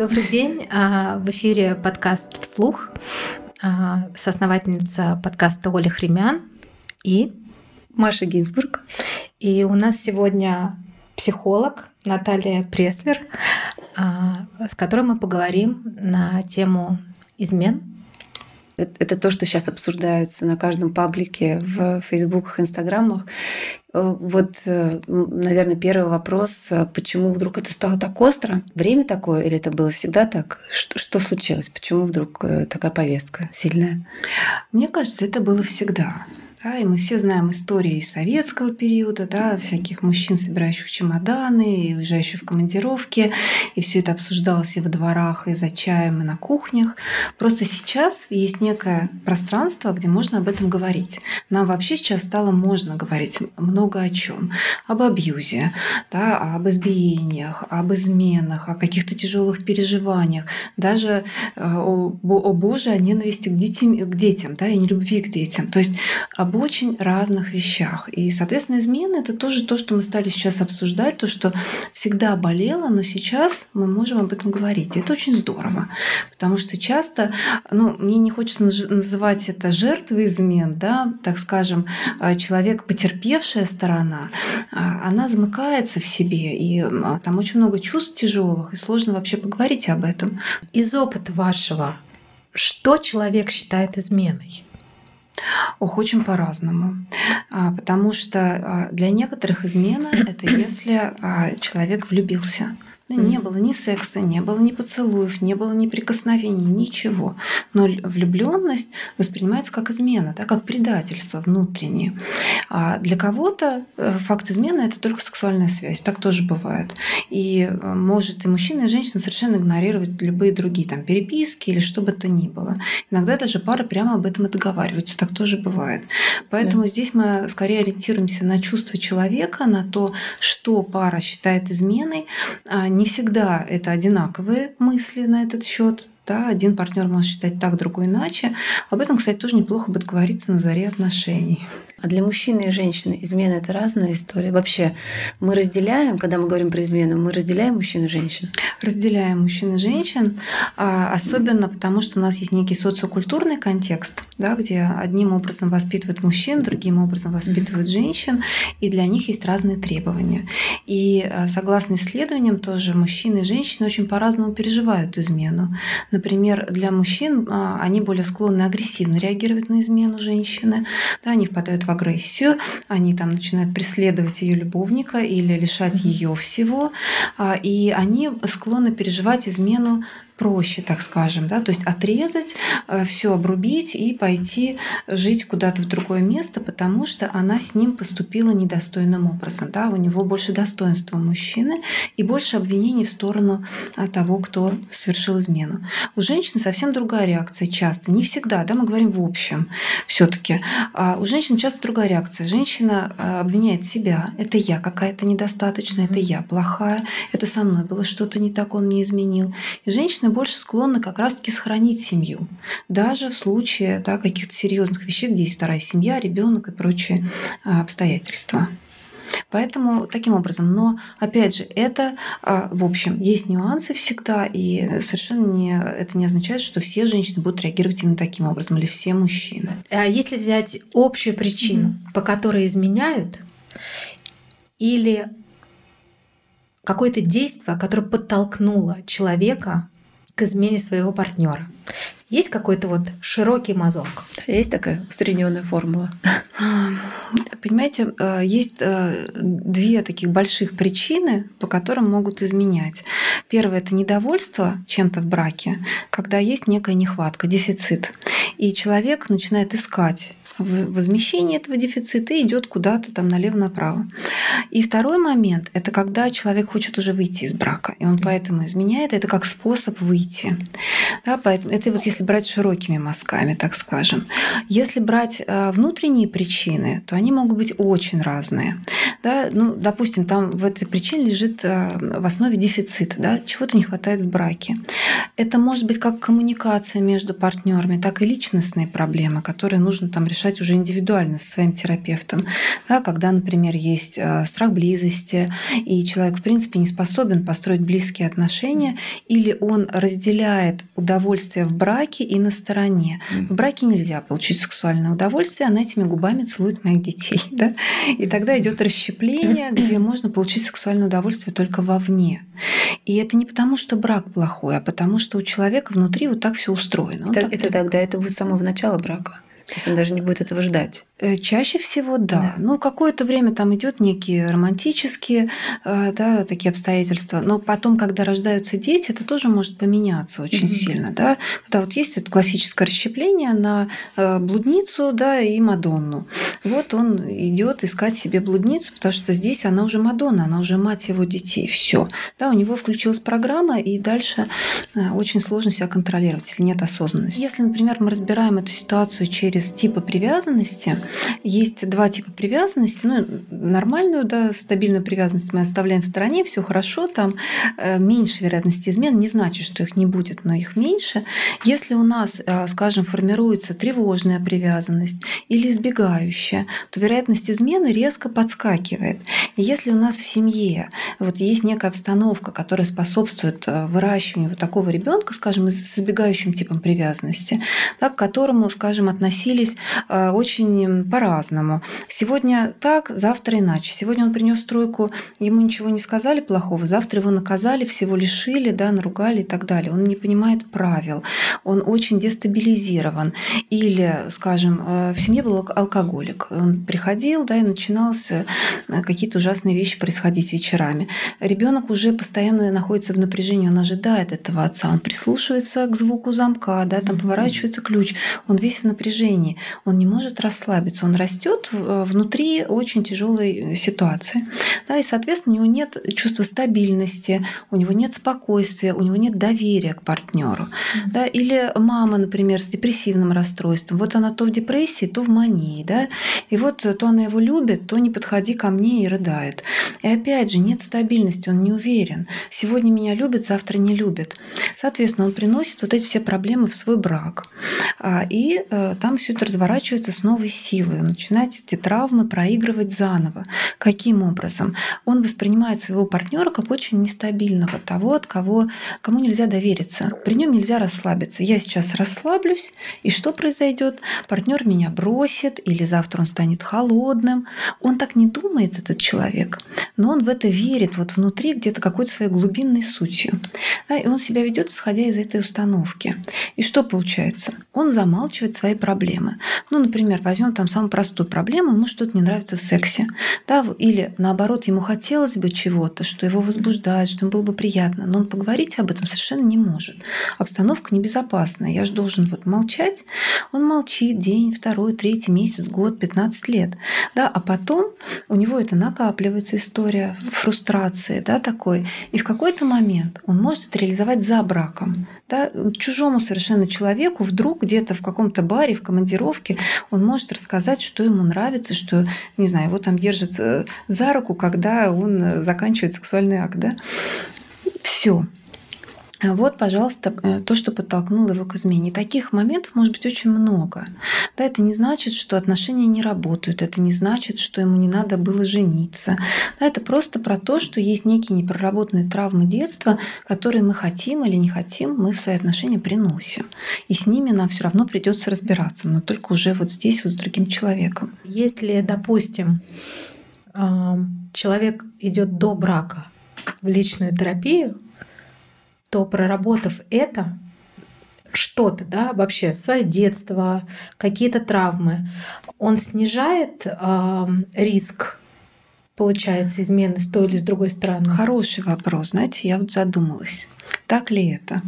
Добрый день. А, в эфире подкаст «Вслух». А, соосновательница подкаста Оля Хремян и Маша Гинзбург. И у нас сегодня психолог Наталья Преслер, а, с которой мы поговорим на тему измен это то, что сейчас обсуждается на каждом паблике в фейсбуках, инстаграмах. Э, вот, э, наверное, первый вопрос, э, почему вдруг это стало так остро? Время такое или это было всегда так? Что, что случилось? Почему вдруг такая повестка сильная? Мне кажется, это было всегда. Да, и мы все знаем истории из советского периода, да, всяких мужчин, собирающих чемоданы, и уезжающих в командировки. И все это обсуждалось и во дворах, и за чаем, и на кухнях. Просто сейчас есть некое пространство, где можно об этом говорить. Нам вообще сейчас стало можно говорить много о чем. Об абьюзе, да, об избиениях, об изменах, о каких-то тяжелых переживаниях, даже э, о, о Боже, о ненависти к детям, к детям да, и нелюбви к детям. То есть об об очень разных вещах. И, соответственно, измены это тоже то, что мы стали сейчас обсуждать, то, что всегда болело, но сейчас мы можем об этом говорить. И это очень здорово, потому что часто, ну, мне не хочется называть это жертвой измен, да, так скажем, а, человек, потерпевшая сторона, а, она замыкается в себе, и а, там очень много чувств тяжелых, и сложно вообще поговорить об этом. Из опыта вашего, что человек считает изменой? Ох, очень по-разному. А, потому что а, для некоторых измена это если а, человек влюбился. Не было ни секса, не было ни поцелуев, не было ни прикосновений, ничего. Но влюбленность воспринимается как измена, да, как предательство внутреннее. А для кого-то э, факт измены это только сексуальная связь. Так тоже бывает. И э, может и мужчина, и женщина совершенно игнорировать любые другие там, переписки или что бы то ни было. Иногда даже пары прямо об этом и договариваются. Так тоже бывает. Поэтому да. здесь мы скорее ориентируемся на чувства человека, на то, что пара считает изменой, а не всегда это одинаковые мысли на этот счет. Да, один партнер может считать так, другой иначе. Об этом, кстати, тоже неплохо бы договориться на заре отношений. А для мужчины и женщины измена это разная история. Вообще мы разделяем, когда мы говорим про измену, мы разделяем мужчин и женщин. Разделяем мужчин и женщин, а, особенно потому, что у нас есть некий социокультурный контекст, да, где одним образом воспитывают мужчин, другим образом воспитывают женщин, и для них есть разные требования. И а, согласно исследованиям, тоже мужчины и женщины очень по-разному переживают измену. Например, для мужчин а, они более склонны агрессивно реагировать на измену женщины, да, они впадают в агрессию, они там начинают преследовать ее любовника или лишать ее всего, а, и они склонны переживать измену проще, так скажем, да, то есть отрезать, э, все обрубить и пойти жить куда-то в другое место, потому что она с ним поступила недостойным образом, да, у него больше достоинства мужчины и больше обвинений в сторону а, того, кто совершил измену. У женщины совсем другая реакция часто, не всегда, да, мы говорим в общем все-таки. А у женщин часто другая реакция. Женщина а, обвиняет себя, это я какая-то недостаточная, это я плохая, это со мной было что-то не так, он мне изменил. И женщина больше склонны как раз-таки сохранить семью. Даже в случае да, каких-то серьезных вещей, где есть вторая семья, ребенок и прочие а, обстоятельства. Поэтому таким образом, но опять же, это а, в общем есть нюансы всегда, и совершенно не, это не означает, что все женщины будут реагировать именно таким образом, или все мужчины. А если взять общую причину, mm-hmm. по которой изменяют, или какое-то действие, которое подтолкнуло человека к измене своего партнера. Есть какой-то вот широкий мазок? Есть такая усредненная формула. Понимаете, э, есть э, две таких больших причины, по которым могут изменять. Первое это недовольство чем-то в браке, когда есть некая нехватка, дефицит. И человек начинает искать возмещение этого дефицита идет куда-то там налево-направо. И второй момент – это когда человек хочет уже выйти из брака, и он поэтому изменяет. Это как способ выйти. Да, поэтому это вот если брать широкими мазками, так скажем. Если брать э, внутренние причины, то они могут быть очень разные. Да, ну, допустим, там в этой причине лежит э, в основе дефицит, да, чего-то не хватает в браке. Это может быть как коммуникация между партнерами, так и личностные проблемы, которые нужно там решать решать уже индивидуально со своим терапевтом. Да, когда, например, есть э, страх близости, и человек, в принципе, не способен построить близкие отношения, или он разделяет удовольствие в браке и на стороне. В браке нельзя получить сексуальное удовольствие, она этими губами целует моих детей. Да? И тогда идет расщепление, где можно получить сексуальное удовольствие только вовне. И это не потому, что брак плохой, а потому, что у человека внутри вот так все устроено. Это, это тогда это будет с самого начала брака. То есть он даже не будет этого ждать. Э, чаще всего да. да. Ну, какое-то время там идет некие романтические э, да, такие обстоятельства. Но потом, когда рождаются дети, это тоже может поменяться очень mm-hmm. сильно. Да? Когда вот есть это классическое расщепление на э, блудницу да, и Мадонну. Вот он идет искать себе блудницу, потому что здесь она уже Мадонна, она уже мать его детей. Все. Да, у него включилась программа, и дальше очень сложно себя контролировать, если нет осознанности. Если, например, мы разбираем эту ситуацию через типы привязанности, есть два типа привязанности. Ну, нормальную, да, стабильную привязанность мы оставляем в стороне, все хорошо, там э, меньше вероятности измен, не значит, что их не будет, но их меньше. Если у нас, э, скажем, формируется тревожная привязанность или избегающая, то вероятность измены резко подскакивает. И если у нас в семье вот есть некая обстановка, которая способствует э, выращиванию вот такого ребенка, скажем, с избегающим типом привязанности, да, к которому, скажем, относились очень по-разному. Сегодня так, завтра иначе. Сегодня он принес тройку, ему ничего не сказали плохого, завтра его наказали, всего лишили, да, наругали и так далее. Он не понимает правил, он очень дестабилизирован. Или, скажем, э, в семье был алкоголик. Он приходил, да, и начинался э, какие-то ужасные вещи происходить вечерами. Ребенок уже постоянно находится в напряжении, он ожидает этого отца, он прислушивается к звуку замка, да, там поворачивается ключ, он весь в напряжении, он не может расслабиться он растет э, внутри очень тяжелой ситуации. Да, и, соответственно, у него нет чувства стабильности, у него нет спокойствия, у него нет доверия к партнеру. Mm-hmm. Да, или мама, например, с депрессивным расстройством. Вот она то в депрессии, то в мании. Да? И вот то она его любит, то не подходи ко мне и рыдает. И опять же, нет стабильности, он не уверен. Сегодня меня любит, завтра не любит. Соответственно, он приносит вот эти все проблемы в свой брак. А, и э, там все это разворачивается с новой силой силы, начинать эти травмы проигрывать заново. Каким образом? Он воспринимает своего партнера как очень нестабильного, того, от кого, кому нельзя довериться. При нем нельзя расслабиться. Я сейчас расслаблюсь, и что произойдет? Партнер меня бросит, или завтра он станет холодным. Он так не думает, этот человек, но он в это верит вот внутри где-то какой-то своей глубинной сутью. Да, и он себя ведет, исходя из этой установки. И что получается? Он замалчивает свои проблемы. Ну, например, возьмем там самую простую проблему, ему что-то не нравится в сексе. Да? Или наоборот, ему хотелось бы чего-то, что его возбуждает, что ему было бы приятно, но он поговорить об этом совершенно не может. Обстановка небезопасная, я же должен вот молчать. Он молчит день, второй, третий месяц, год, 15 лет. Да? А потом у него это накапливается история фрустрации да, такой. И в какой-то момент он может это реализовать за браком. Да? Чужому совершенно человеку вдруг где-то в каком-то баре, в командировке он может рассказать сказать, что ему нравится, что, не знаю, его там держат э, за руку, когда он э, заканчивает сексуальный акт, да. Все. Вот, пожалуйста, э, то, что подтолкнуло его к измене. Таких моментов может быть очень много. Да, это не значит, что отношения не работают, это не значит, что ему не надо было жениться. Да, это просто про то, что есть некие непроработанные травмы детства, которые мы хотим или не хотим, мы в свои отношения приносим. И с ними нам все равно придется разбираться, но только уже вот здесь вот с другим человеком. Если, допустим, человек идет до брака в личную терапию, то проработав это, что-то, да, вообще свое детство, какие-то травмы, он снижает э, риск получается измены с той или с другой стороны? Хороший вопрос. Знаете, я вот задумалась, так ли это?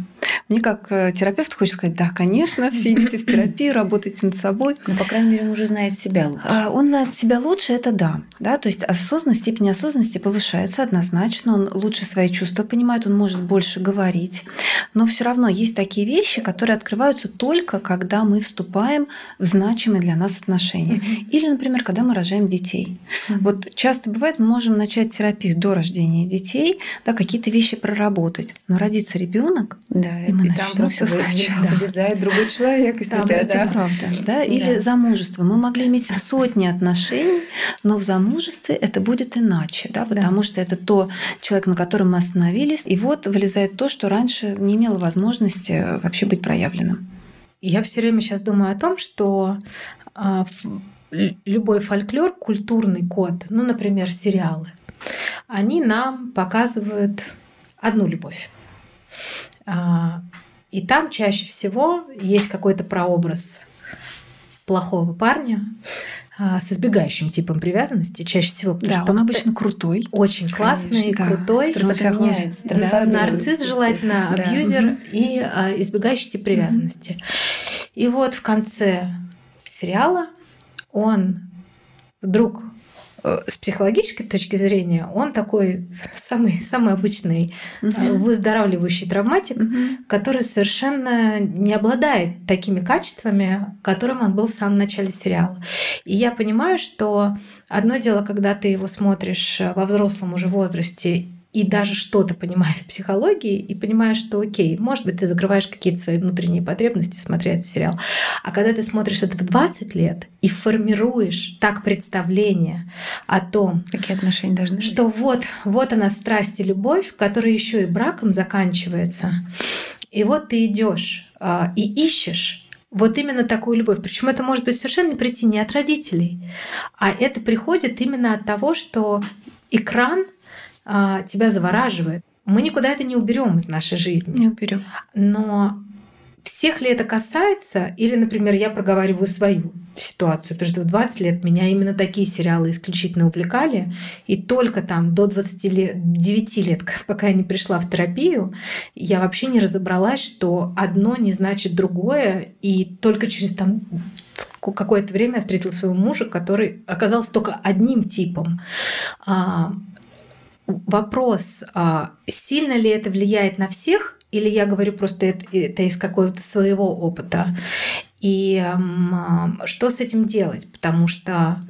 Мне как э, терапевт хочется сказать, да, конечно, все идите в терапию, работайте над собой. Но, по крайней мере, он уже знает себя лучше. А, он знает себя лучше, это да. да. То есть осознанность, степень осознанности повышается однозначно. Он лучше свои чувства понимает, он может больше говорить. Но все равно есть такие вещи, которые открываются только, когда мы вступаем в значимые для нас отношения. Или, например, когда мы рожаем детей. Вот часто бывает, мы можем начать терапию до рождения детей, да, какие-то вещи проработать. Но родится ребенок, да, мы и начнем там просто всё сначала. вылезает другой человек из Там тебя, это да. правда, да? Или Да. замужество. Мы могли иметь сотни отношений, но в замужестве это будет иначе, да, потому что это то человек, на котором мы остановились, и вот вылезает то, что раньше не имело возможности вообще быть проявленным. Я все время сейчас думаю о том, что а, любой фольклор, культурный код, ну, например, сериалы, они нам показывают одну любовь. А, И там чаще всего есть какой-то прообраз плохого парня а, с избегающим типом привязанности, чаще всего, потому Да, что он обычно крутой. очень классный, Конечно, да. крутой, Который всех потом меняется, да, нарцисс желательно. Да. абьюзер Мгм. и а, избегающий тип привязанности. И вот в конце сериала он вдруг с психологической точки зрения он такой самый, самый обычный э, Мгм. выздоравливающий травматик, Мгм. который совершенно не обладает такими качествами, которым он был в самом начале сериала. И я понимаю, что одно дело, когда ты его смотришь э, во взрослом уже возрасте и даже что-то понимаешь в психологии, и понимаешь, что окей, может быть, ты закрываешь какие-то свои внутренние потребности, смотря этот сериал. А когда ты смотришь это в 20 лет и формируешь так представление о том, Какие отношения должны быть? что вот, вот она страсть и любовь, которая еще и браком заканчивается. И вот ты идешь а, и ищешь вот именно такую любовь. Причем это может быть совершенно прийти не от родителей, а это приходит именно от того, что экран а, тебя завораживает. Мы никуда это не уберем из нашей жизни. Не уберем. Но всех ли это касается? Или, например, я проговариваю свою ситуацию, потому что в 20 лет меня именно такие сериалы исключительно увлекали, и только там до 20 лет, 9 лет, пока я не пришла в терапию, я вообще не разобралась, что одно не значит другое, и только через там какое-то время я встретила своего мужа, который оказался только одним типом. А, вопрос, а, сильно ли это влияет на всех, или я говорю просто это, это из какого-то своего опыта. И м, что с этим делать? Потому что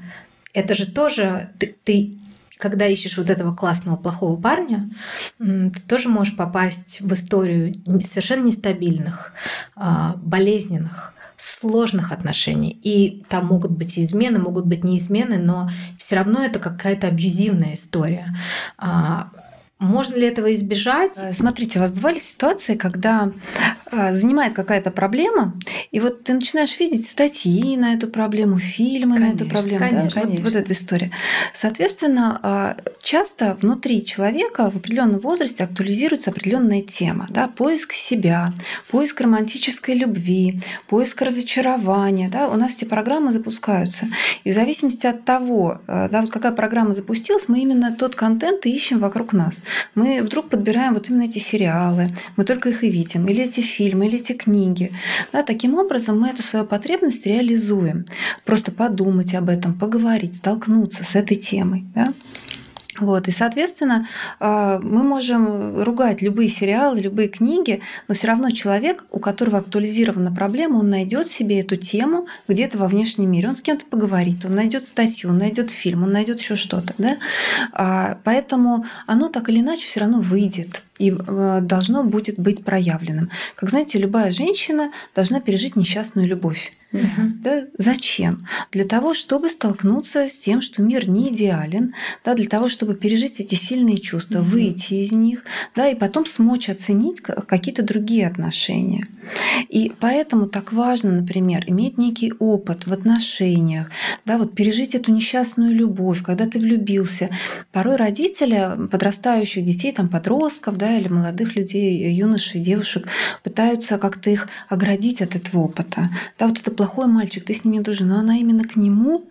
это же тоже ты, ты когда ищешь вот этого классного плохого парня, ты тоже можешь попасть в историю совершенно нестабильных, а, болезненных, сложных отношений. И там могут быть измены, могут быть не измены, но все равно это какая-то абьюзивная история. А, Можно ли этого избежать? Э, Смотрите, у вас бывали ситуации, когда занимает какая-то проблема, и вот ты начинаешь видеть статьи на эту проблему, фильмы на эту Конечно, проблему. да? конечно, Вот- Вот, конечно. эта история. Соответственно, э, часто внутри человека в определенном возрасте актуализируется определенная тема. Да? Поиск себя, поиск романтической любви, поиск разочарования. Да? У нас эти программы запускаются. И в зависимости от того, э, да, вот какая программа запустилась, мы именно тот контент и ищем вокруг нас. Мы вдруг подбираем вот именно эти сериалы, мы только их и видим, или эти фильмы, или эти книги. Да, таким образом мы эту свою потребность реализуем. Просто подумать об этом, поговорить, столкнуться с этой темой. Да? Вот, и, соответственно, э, мы можем ругать любые сериалы, любые книги, но все равно человек, у которого актуализирована проблема, он найдет себе эту тему где-то во внешнем мире, он с кем-то поговорит, он найдет статью, он найдет фильм, он найдет еще что-то. Да? А, Поэтому оно так или иначе все равно выйдет и э, должно будет быть проявленным. Как знаете, любая женщина должна пережить несчастную любовь. Да? Зачем? Для того, чтобы столкнуться с тем, что мир не идеален, да, для того, чтобы пережить эти сильные чувства, Мгм. выйти из них, да, и потом смочь оценить какие-то другие отношения. И поэтому так важно, например, иметь некий опыт в отношениях, да, вот пережить эту несчастную любовь, когда ты влюбился. Порой родители подрастающих детей, там, подростков, да, или молодых людей, юношей, девушек пытаются как-то их оградить от этого опыта. Да, вот это плохой мальчик, ты с ним не дружишь, но она именно к нему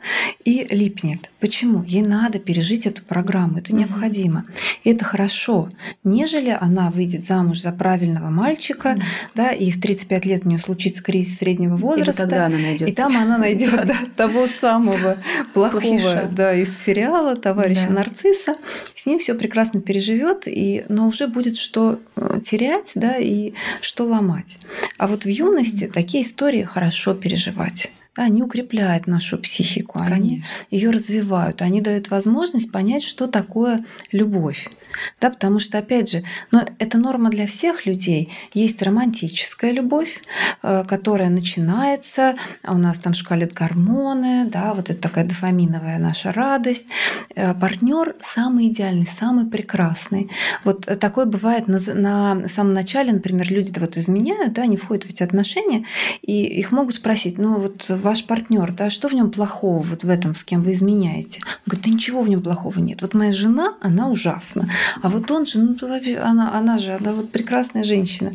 и липнет. Почему? Ей надо пережить эту программу, это необходимо. И это хорошо, нежели она выйдет замуж за правильного мальчика, да, и в 35 лет у нее случится кризис среднего возраста. тогда она найдет. И там она найдет да, того самого плохого да, из сериала, товарища нарцисса. С ним все прекрасно переживет, и, но уже будет что э, терять, да, и что ломать. А вот в юности такие истории хорошо переживать. да, они укрепляют нашу психику, они ее развивают, они дают возможность понять, что такое любовь. Да, потому что, опять же, но это норма для всех людей. Есть романтическая любовь, э, которая начинается, а у нас там шкалят гормоны, да, вот это такая дофаминовая наша радость. Э, Партнер самый идеальный, самый прекрасный. Вот такое бывает на, на самом начале, например, люди вот изменяют, да, они входят в эти отношения, и их могут спросить, ну вот ваш партнер, да, что в нем плохого вот в этом, с кем вы изменяете? Он говорит, да ничего в нем плохого нет. Вот моя жена, она ужасна. А вот он же, ну, она, она же, она вот прекрасная женщина.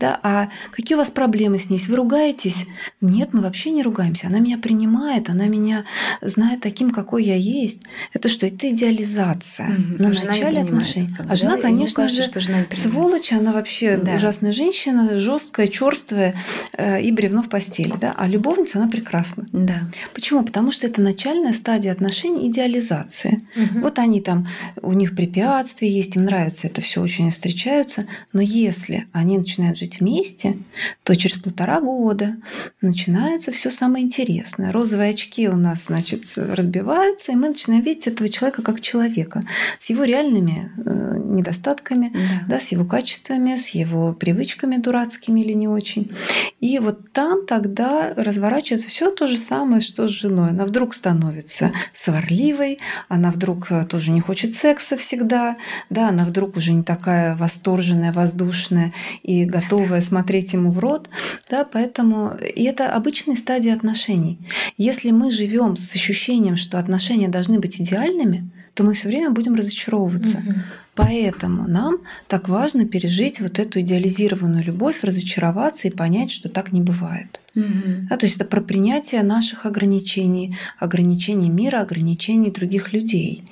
Да, а какие у вас проблемы с ней? Вы ругаетесь? Нет, мы вообще не ругаемся. Она меня принимает, она меня знает таким, какой я есть. Это что? Это идеализация. Угу. На начале отношений. А жена, да, конечно кажется, же, что жена сволочь, она вообще да. ужасная женщина, жесткая, черствая э, и бревно в постели. Да? А любовница, она прекрасна. Да. Почему? Потому что это начальная стадия отношений идеализации. Угу. Вот они там, у них препятствия есть, им нравится это все очень встречаются, но если они начинают жить вместе, то через полтора года начинается все самое интересное. Розовые очки у нас, значит, разбиваются, и мы начинаем видеть этого человека как человека с его реальными э, недостатками, да. Да, с его качествами, с его привычками дурацкими или не очень. И вот там тогда разворачивается все то же самое, что с женой. Она вдруг становится сварливой, она вдруг э, тоже не хочет секса всегда, да, она вдруг уже не такая восторженная, воздушная и готовая смотреть ему в рот. Да, поэтому и это обычная стадия отношений. Если мы живем с ощущением, что отношения должны быть идеальными, то мы все время будем разочаровываться. Угу. Поэтому нам так важно пережить вот эту идеализированную любовь, разочароваться и понять, что так не бывает. Угу. Да, то есть это про принятие наших ограничений, ограничений мира, ограничений других людей.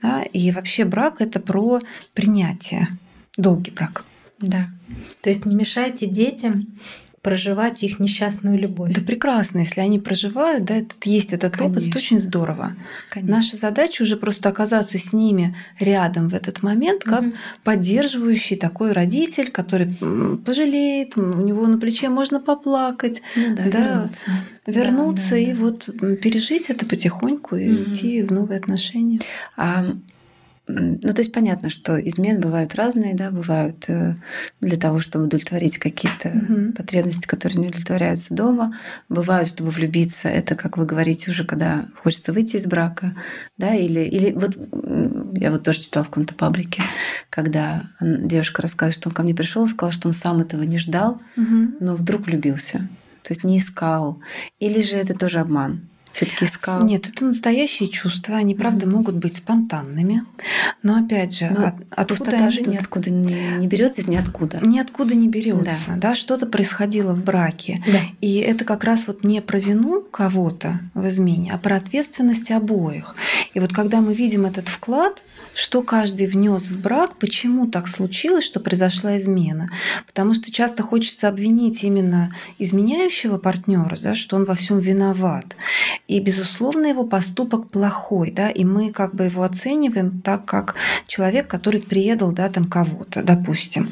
Да, и вообще брак это про принятие, долгий брак. Да. То есть не мешайте детям проживать их несчастную любовь. Да прекрасно, если они проживают, да, этот, есть этот Конечно. опыт, это очень здорово. Конечно. Наша задача уже просто оказаться с ними рядом в этот момент, как угу. поддерживающий такой родитель, который пожалеет, у него на плече можно поплакать, ну, да, да, вернуться, вернуться да, да, и да. вот пережить это потихоньку и угу. идти в новые отношения. А ну, то есть понятно, что измены бывают разные, да, бывают э, для того, чтобы удовлетворить какие-то угу. потребности, которые не удовлетворяются дома. Бывают, чтобы влюбиться, это, как вы говорите, уже когда хочется выйти из брака, да, или, или вот я вот тоже читала в каком-то паблике, когда девушка рассказывает, что он ко мне пришел и сказал, что он сам этого не ждал, угу. но вдруг влюбился. То есть не искал. Или же это тоже обман все-таки искал? Нет, это настоящие чувства. Они, правда, mm-hmm. могут быть спонтанными. Но опять же, Но от, откуда пустота же ниоткуда не, не берется из ниоткуда. Ниоткуда не берется. Да. да, что-то происходило в браке. Да. И это как раз вот не про вину кого-то в измене, а про ответственность обоих. И вот когда мы видим этот вклад, что каждый внес в брак, почему так случилось, что произошла измена. Потому что часто хочется обвинить именно изменяющего партнера, да, что он во всем виноват. И, безусловно, его поступок плохой, да, и мы как бы его оцениваем так, как человек, который предал, да, там кого-то, допустим.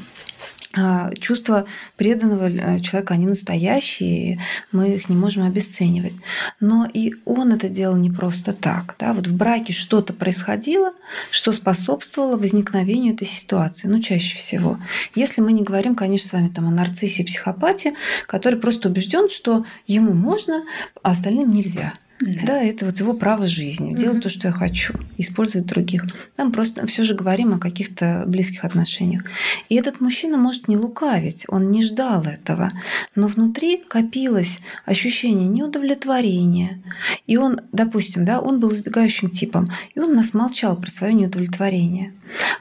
А, чувства преданного э, человека, они настоящие, мы их не можем обесценивать. Но и он это делал не просто так. Да? Вот в браке что-то происходило, что способствовало возникновению этой ситуации, ну, чаще всего. Если мы не говорим, конечно, с вами там о нарциссе и психопате, который просто убежден, что ему можно, а остальным нельзя. Да. да, это вот его право жизни, делать угу. то, что я хочу, использовать других. Там просто все же говорим о каких-то близких отношениях. И этот мужчина может не лукавить, он не ждал этого, но внутри копилось ощущение неудовлетворения. И он, допустим, да, он был избегающим типом, и он нас молчал про свое неудовлетворение.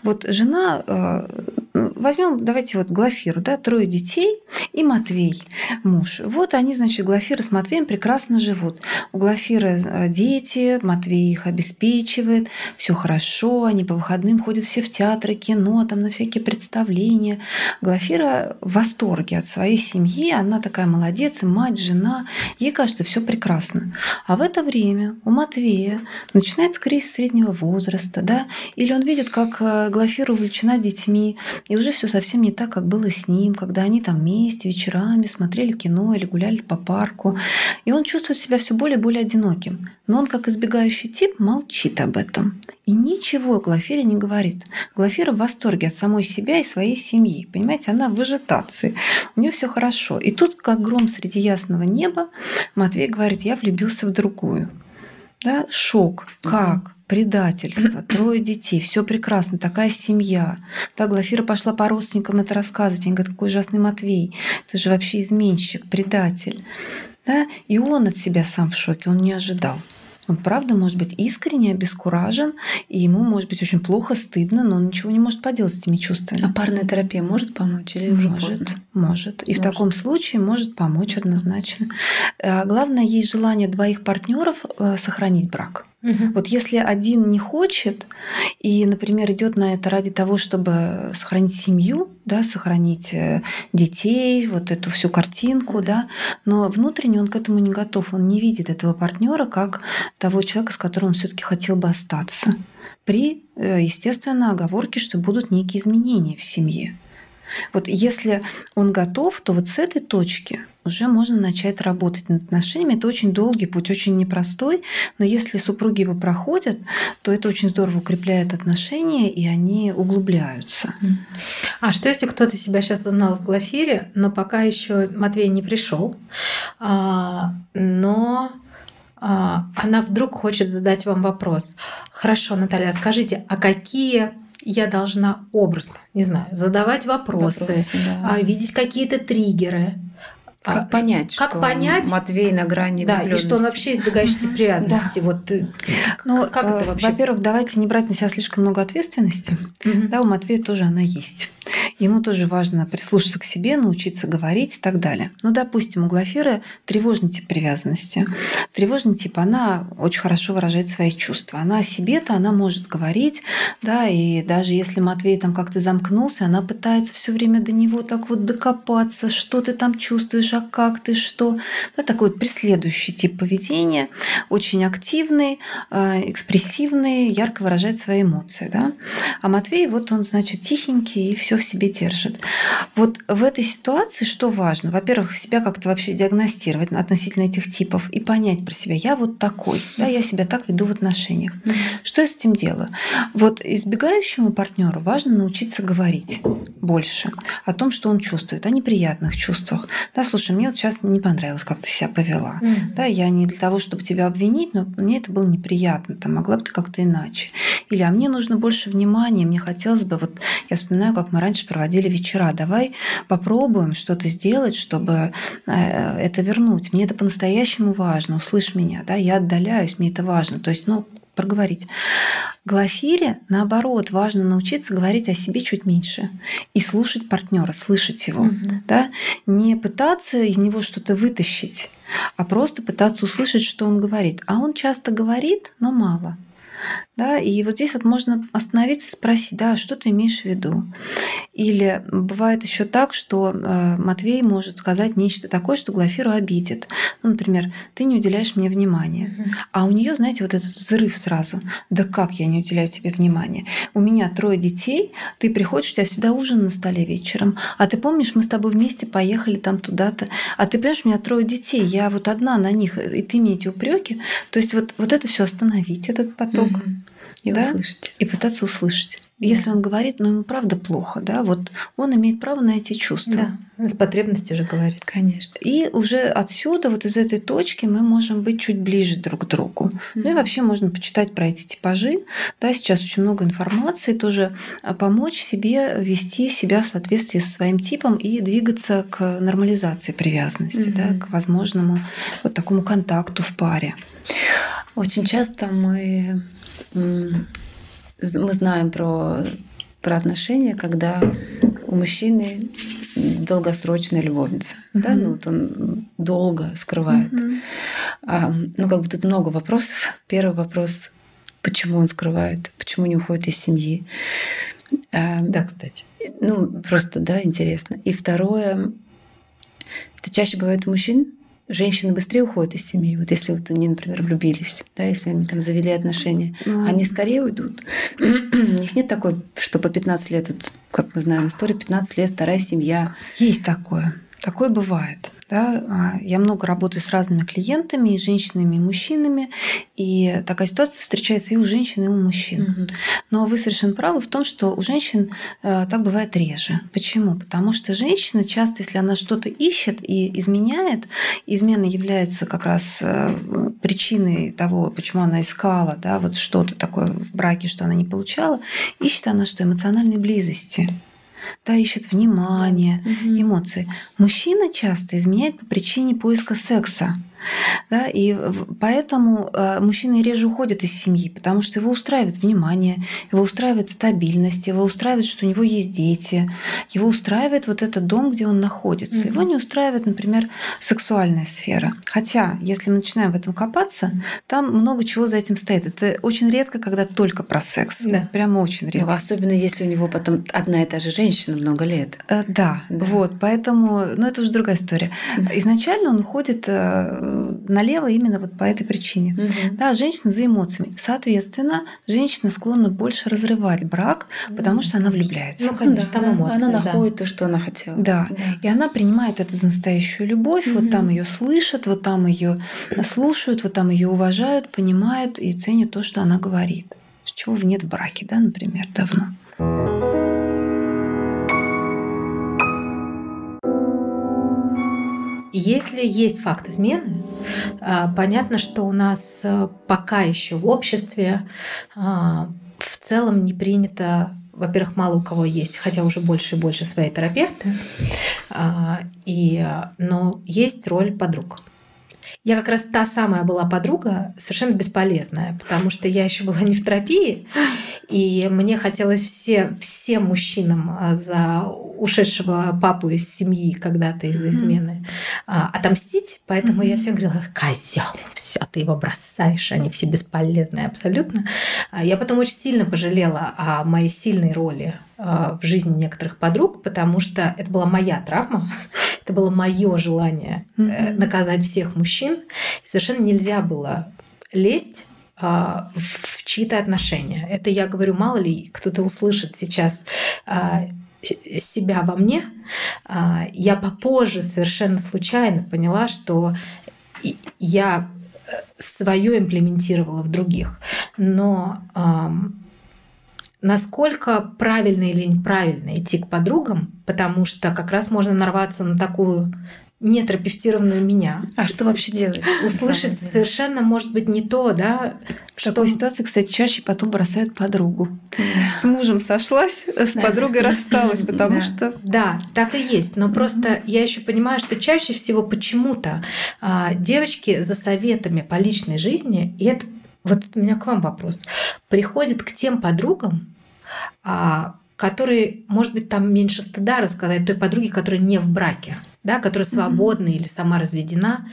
Вот жена, э, возьмем, давайте вот Глафиру, да, трое детей и Матвей, муж. Вот они, значит, Глафира с Матвеем прекрасно живут. У Глафиры э, дети, Матвей их обеспечивает, все хорошо, они по выходным ходят все в театры, кино, там на всякие представления. Глафира в восторге от своей семьи, она такая молодец, мать, жена, ей кажется, все прекрасно. А в это время у Матвея начинается кризис среднего возраста, да, или он видит, как Глафира увлечена детьми, и уже все совсем не так, как было с ним, когда они там вместе вечерами смотрели кино или гуляли по парку. И он чувствует себя все более и более одиноким. Но он, как избегающий тип, молчит об этом. И ничего Глафире не говорит. Глафира в восторге от самой себя и своей семьи. Понимаете, она в ажитации. У нее все хорошо. И тут, как гром среди ясного неба, Матвей говорит, я влюбился в другую. Да? Шок. Как? предательство, трое детей, все прекрасно, такая семья. Да, Глафира пошла по родственникам это рассказывать. Они говорят, какой ужасный Матвей, это же вообще изменщик, предатель. Да? И он от себя сам в шоке, он не ожидал. Он правда может быть искренне обескуражен, и ему может быть очень плохо, стыдно, но он ничего не может поделать с этими чувствами. А парная терапия может помочь или может, уже поздно? Может. И может. в таком случае может помочь однозначно. А главное, есть желание двоих партнеров э, сохранить брак. Угу. Вот если один не хочет и, например, идет на это ради того, чтобы сохранить семью, да, сохранить э, детей, вот эту всю картинку, да, но внутренне он к этому не готов, он не видит этого партнера как того человека, с которым он все-таки хотел бы остаться. При, э, естественно, оговорке, что будут некие изменения в семье. Вот если он готов, то вот с этой точки уже можно начать работать над отношениями. Это очень долгий путь, очень непростой, но если супруги его проходят, то это очень здорово укрепляет отношения, и они углубляются. А что если кто-то себя сейчас узнал в Глафире, но пока еще Матвей не пришел, а, но а, она вдруг хочет задать вам вопрос. Хорошо, Наталья, скажите, а какие я должна образно, не знаю, задавать вопросы, вопросы да. А, видеть какие-то триггеры. Как а, понять, как что понять, Матвей на грани Да, и что он вообще избегающий привязанности. Вот, ну, как это э, вообще? Во-первых, давайте не брать на себя слишком много ответственности. Да, у Матвея тоже она есть. Ему тоже важно прислушаться к себе, научиться говорить и так далее. Ну, допустим, у Глафиры тревожный тип привязанности. Тревожный тип, она очень хорошо выражает свои чувства. Она о себе-то, она может говорить, да, и даже если Матвей там как-то замкнулся, она пытается все время до него так вот докопаться, что ты там чувствуешь, а как ты, что. Да, такой вот преследующий тип поведения, очень активный, э, экспрессивный, ярко выражает свои эмоции, да. А Матвей, вот он, значит, тихенький и все в себе держит. Вот в этой ситуации что важно? Во-первых, себя как-то вообще диагностировать относительно этих типов и понять про себя. Я вот такой, да, я себя так веду в отношениях. Что я с этим делаю? Вот избегающему партнеру важно научиться говорить больше о том, что он чувствует, о неприятных чувствах. Да, слушай, мне вот сейчас не понравилось, как ты себя повела. Mm-hmm. Да, я не для того, чтобы тебя обвинить, но мне это было неприятно, там могла бы ты как-то иначе. Или а мне нужно больше внимания, мне хотелось бы, вот я вспоминаю, как мы раньше проводили вечера. Давай попробуем что-то сделать, чтобы э, это вернуть. Мне это по-настоящему важно. Услышь меня, да, я отдаляюсь, мне это важно. То есть, ну, проговорить. Глафире, наоборот, важно научиться говорить о себе чуть меньше и слушать партнера, слышать его, угу. да, не пытаться из него что-то вытащить, а просто пытаться услышать, что он говорит. А он часто говорит, но мало. Да, и вот здесь вот можно остановиться и спросить, да, что ты имеешь в виду? Или бывает еще так, что э, Матвей может сказать нечто такое, что Глафиру обидит. Ну, например, ты не уделяешь мне внимания. А у нее, знаете, вот этот взрыв сразу. Да как я не уделяю тебе внимания? У меня трое детей, ты приходишь, у тебя всегда ужин на столе вечером. А ты помнишь, мы с тобой вместе поехали там туда-то. А ты понимаешь, у меня трое детей, я вот одна на них, и ты мне эти упреки. То есть вот, вот это все остановить, этот поток. Угу. И да? услышать. И пытаться услышать. Если он говорит, ну ему правда плохо, да, вот он имеет право на эти чувства. Да, с потребности же говорит. Конечно. И уже отсюда, вот из этой точки, мы можем быть чуть ближе друг к другу. Mm-hmm. Ну и вообще можно почитать про эти типажи. Да, сейчас очень много информации, тоже а, помочь себе вести себя в соответствии со своим типом и двигаться к нормализации привязанности, mm-hmm. да, к возможному вот такому контакту в паре. Очень часто мы мы знаем про, про отношения, когда у мужчины долгосрочная любовница, mm-hmm. да, ну вот он долго скрывает. Mm-hmm. А, ну как бы тут много вопросов. Первый вопрос: почему он скрывает, почему не уходит из семьи? А, да, кстати. Ну просто, да, интересно. И второе, это чаще бывает у мужчин женщины быстрее уходят из семьи. Вот если вот они, например, влюбились, да, если они там завели отношения, mm. они скорее уйдут. У них нет такой, что по 15 лет, вот, как мы знаем историю, 15 лет, вторая семья. Есть такое. Такое бывает. Да? А, я много работаю с разными клиентами, и женщинами, и мужчинами, и такая ситуация встречается и у женщин, и у мужчин. Угу. Но вы совершенно правы в том, что у женщин э, так бывает реже. Почему? Потому что женщина часто, если она что-то ищет и изменяет, измена является как раз э, причиной того, почему она искала да, вот что-то такое в браке, что она не получала, ищет она что? Эмоциональной близости да, ищет внимание, угу. эмоции. Мужчина часто изменяет по причине поиска секса. Да, и поэтому э, мужчины реже уходят из семьи, потому что его устраивает внимание, его устраивает стабильность, его устраивает, что у него есть дети, его устраивает вот этот дом, где он находится. Угу. Его не устраивает, например, сексуальная сфера. Хотя, если мы начинаем в этом копаться, там много чего за этим стоит. Это очень редко, когда только про секс. Да. Прямо очень редко. Ну, особенно если у него потом одна и та же женщина много лет. Э, да, да. вот. Поэтому, ну это уже другая история. Изначально он уходит э, налево именно вот по этой причине. Угу. Да, женщина за эмоциями. Соответственно, женщина склонна больше разрывать брак, потому что она влюбляется. Ну, конечно, да, там эмоции. Она находит да. то, что она хотела. Да. да. И она принимает это за настоящую любовь. Угу. Вот там ее слышат, вот там ее слушают, вот там ее уважают, понимают и ценят то, что она говорит. Чего нет в браке, да, например, давно. Если есть факт измены, а, понятно, что у нас э, пока еще в обществе а, в целом не принято во-первых, мало у кого есть, хотя уже больше и больше свои терапевты, а, и, но есть роль подруг. Я как раз та самая была подруга, совершенно бесполезная, потому что я еще была не в терапии, и мне хотелось все, всем мужчинам а, за ушедшего папу из семьи когда-то из измены mm-hmm. отомстить, поэтому я всем говорила, козел, все, ты его бросаешь, они все бесполезные абсолютно. А я потом очень сильно пожалела о моей сильной роли в жизни некоторых подруг, потому что это была моя травма, это было мое желание mm-hmm. наказать всех мужчин. И совершенно нельзя было лезть а, в чьи-то отношения. Это я говорю, мало ли кто-то услышит сейчас а, себя во мне. Я попозже совершенно случайно поняла, что я э, свое имплементировала в других. Но насколько правильно или неправильно идти к подругам, потому что как раз можно нарваться на такую нетерапевтированную меня. А что вообще делать? Услышать совершенно может быть не то, да. В что... такой ситуации, кстати, чаще потом бросают подругу. Да. С мужем сошлась, с да. подругой рассталась, потому да. что... Да, так и есть. Но просто я еще понимаю, что чаще всего почему-то а, девочки за советами по личной жизни, и это вот у меня к вам вопрос. Приходит к тем подругам, а, которые, может быть, там меньше стыда рассказать той подруге, которая не в браке да, которая свободна mm-hmm. или сама разведена.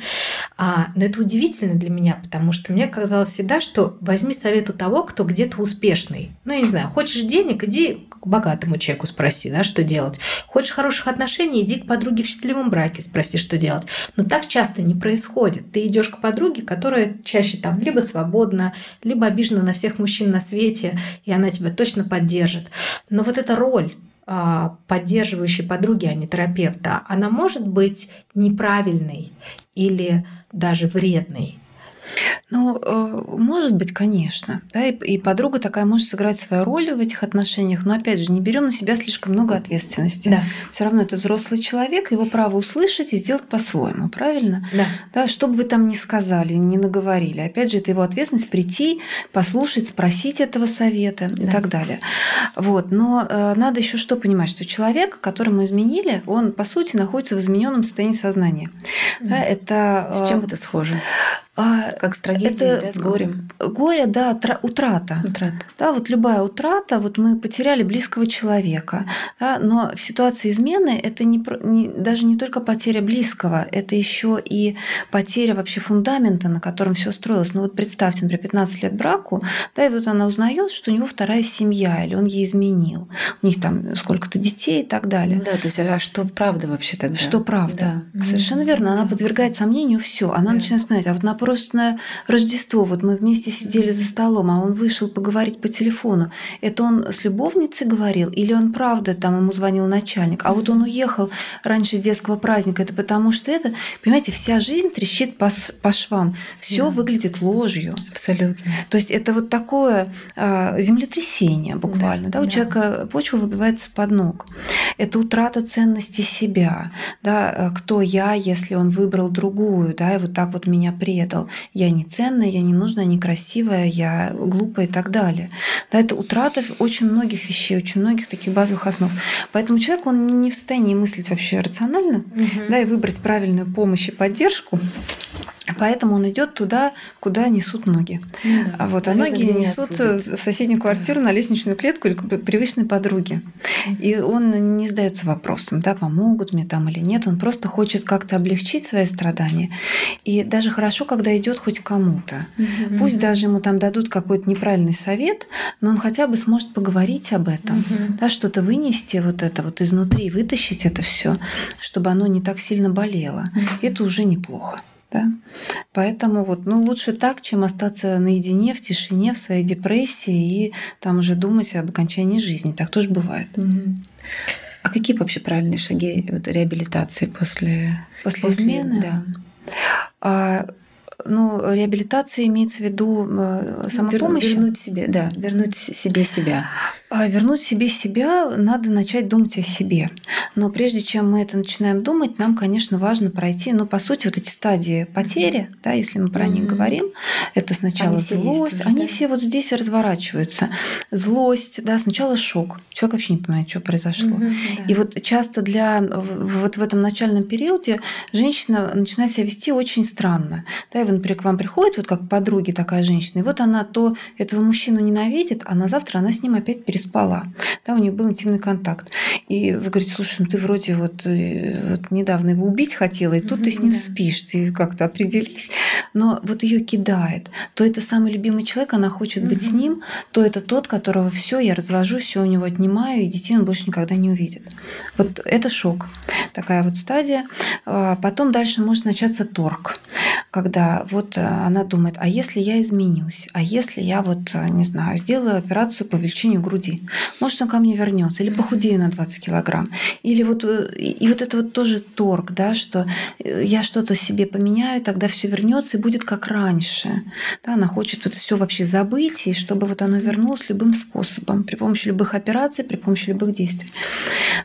А, но это удивительно для меня, потому что мне казалось всегда, что возьми совет у того, кто где-то успешный. Ну, я не знаю, хочешь денег, иди богатому человеку спроси, да, что делать. Хочешь хороших отношений, иди к подруге в счастливом браке, спроси, что делать. Но так часто не происходит. Ты идешь к подруге, которая чаще там либо свободна, либо обижена на всех мужчин на свете, и она тебя точно поддержит. Но вот эта роль а, поддерживающей подруги, а не терапевта, она может быть неправильной или даже вредной. Ну, э, может быть, конечно. Да, и, и подруга такая может сыграть свою роль в этих отношениях, но опять же, не берем на себя слишком много ответственности. Да. Все равно это взрослый человек, его право услышать и сделать по-своему, правильно? Да. да. Что бы вы там ни сказали, не наговорили. Опять же, это его ответственность прийти, послушать, спросить этого совета да. и так далее. Вот. Но э, надо еще что понимать, что человек, которому изменили, он, по сути, находится в измененном состоянии сознания. Да, это, С чем э, это схоже? А, как с трагедией, это, да, с горем. Горе, да, тра- утрата. Утрата. Да, вот любая утрата, вот мы потеряли близкого человека, да, но в ситуации измены это не, не, даже не только потеря близкого, это еще и потеря вообще фундамента, на котором все строилось. Ну вот представьте, например, 15 лет браку, да, и вот она узнает, что у него вторая семья, или он ей изменил, у них там сколько-то детей и так далее. Да, то есть а что правда вообще тогда? Что правда? Да. Совершенно верно. Она подвергает сомнению все. Она да. начинает вспоминать, а вот на прошлое Рождество, вот мы вместе сидели за столом, а он вышел поговорить по телефону. Это он с любовницей говорил или он правда там ему звонил начальник? А вот он уехал раньше детского праздника, это потому что это, понимаете, вся жизнь трещит по, по швам. Все да. выглядит ложью. Абсолютно. То есть это вот такое а, землетрясение буквально. Да, да? У да. человека почва выбивается под ног. Это утрата ценности себя. Да? Кто я, если он выбрал другую, да, и вот так вот меня предал. Я не ценная, я не нужная, не красивая, я глупая и так далее. Да, это утрата очень многих вещей, очень многих таких базовых основ. Поэтому человек, он не в состоянии мыслить вообще рационально, угу. да, и выбрать правильную помощь и поддержку. Поэтому он идет туда, куда несут ноги. Ну, да. А вот, а ноги несут в соседнюю квартиру да. на лестничную клетку или к привычной подруге. И он не задается вопросом, да, помогут мне там или нет. Он просто хочет как-то облегчить свои страдания. И даже хорошо, когда идет хоть кому-то. Угу. Пусть даже ему там дадут какой-то неправильный совет, но он хотя бы сможет поговорить об этом, угу. да, что-то вынести вот это вот изнутри, вытащить это все, чтобы оно не так сильно болело. Угу. Это уже неплохо. Да? Поэтому вот, ну, лучше так, чем остаться наедине, в тишине, в своей депрессии и там уже думать об окончании жизни. Так тоже бывает. Угу. А какие вообще правильные шаги вот, реабилитации после, после, после измены? Да. А, ну, реабилитация имеется в виду э, самопомощь. Вернуть себе, да, вернуть себе себя. А вернуть себе себя, надо начать думать о себе. Но прежде чем мы это начинаем думать, нам, конечно, важно пройти, ну, по сути, вот эти стадии потери, да, если мы про mm-hmm. них говорим, это сначала они злость, есть, они да? все вот здесь разворачиваются. Злость, да, сначала шок. Человек вообще не понимает, что произошло. Mm-hmm, да. И вот часто для вот в этом начальном периоде женщина начинает себя вести очень странно. Да, и, например, к вам приходит вот как подруги такая женщина, и вот она то этого мужчину ненавидит, а на завтра она с ним опять перестает переспала. Да, у них был интимный контакт. И вы говорите, слушай, ну ты вроде вот, э, вот недавно его убить хотела, и тут mm-hmm, ты с ним да. спишь, ты как-то определись. Но вот ее кидает. То это самый любимый человек, она хочет mm-hmm. быть с ним, то это тот, которого все, я развожу, все у него отнимаю, и детей он больше никогда не увидит. Вот это шок. Такая вот стадия. А потом дальше может начаться торг, когда вот э, она думает, а если я изменюсь, а если я вот, э, не знаю, сделаю операцию по увеличению груди. Может, он ко мне вернется, или похудею на 20 килограмм. Или вот, э, и вот это вот тоже торг, да, что я что-то себе поменяю, тогда все вернется и будет как раньше. Да, она хочет вот все вообще забыть, и чтобы вот оно вернулось любым способом, при помощи любых операций, при помощи любых действий.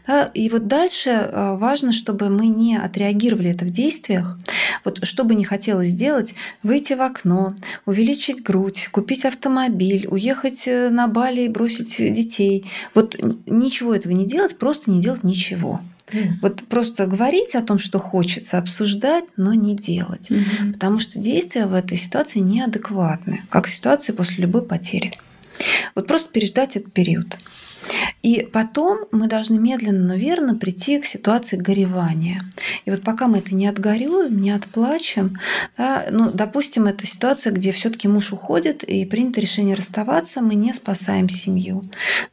Да, и вот дальше важно, чтобы мы не отреагировали это в действиях. Вот что бы ни хотелось сделать, выйти в окно, увеличить грудь, купить автомобиль, уехать на Бали и бросить детей. Вот ничего этого не делать, просто не делать ничего. Mm. Вот просто говорить о том, что хочется, обсуждать, но не делать. Mm-hmm. Потому что действия в этой ситуации неадекватны, как в ситуации после любой потери. Вот просто переждать этот период. И потом мы должны медленно, но верно прийти к ситуации горевания. И вот пока мы это не отгорюем, не отплачем, да, ну, допустим, это ситуация, где все таки муж уходит и принято решение расставаться, мы не спасаем семью.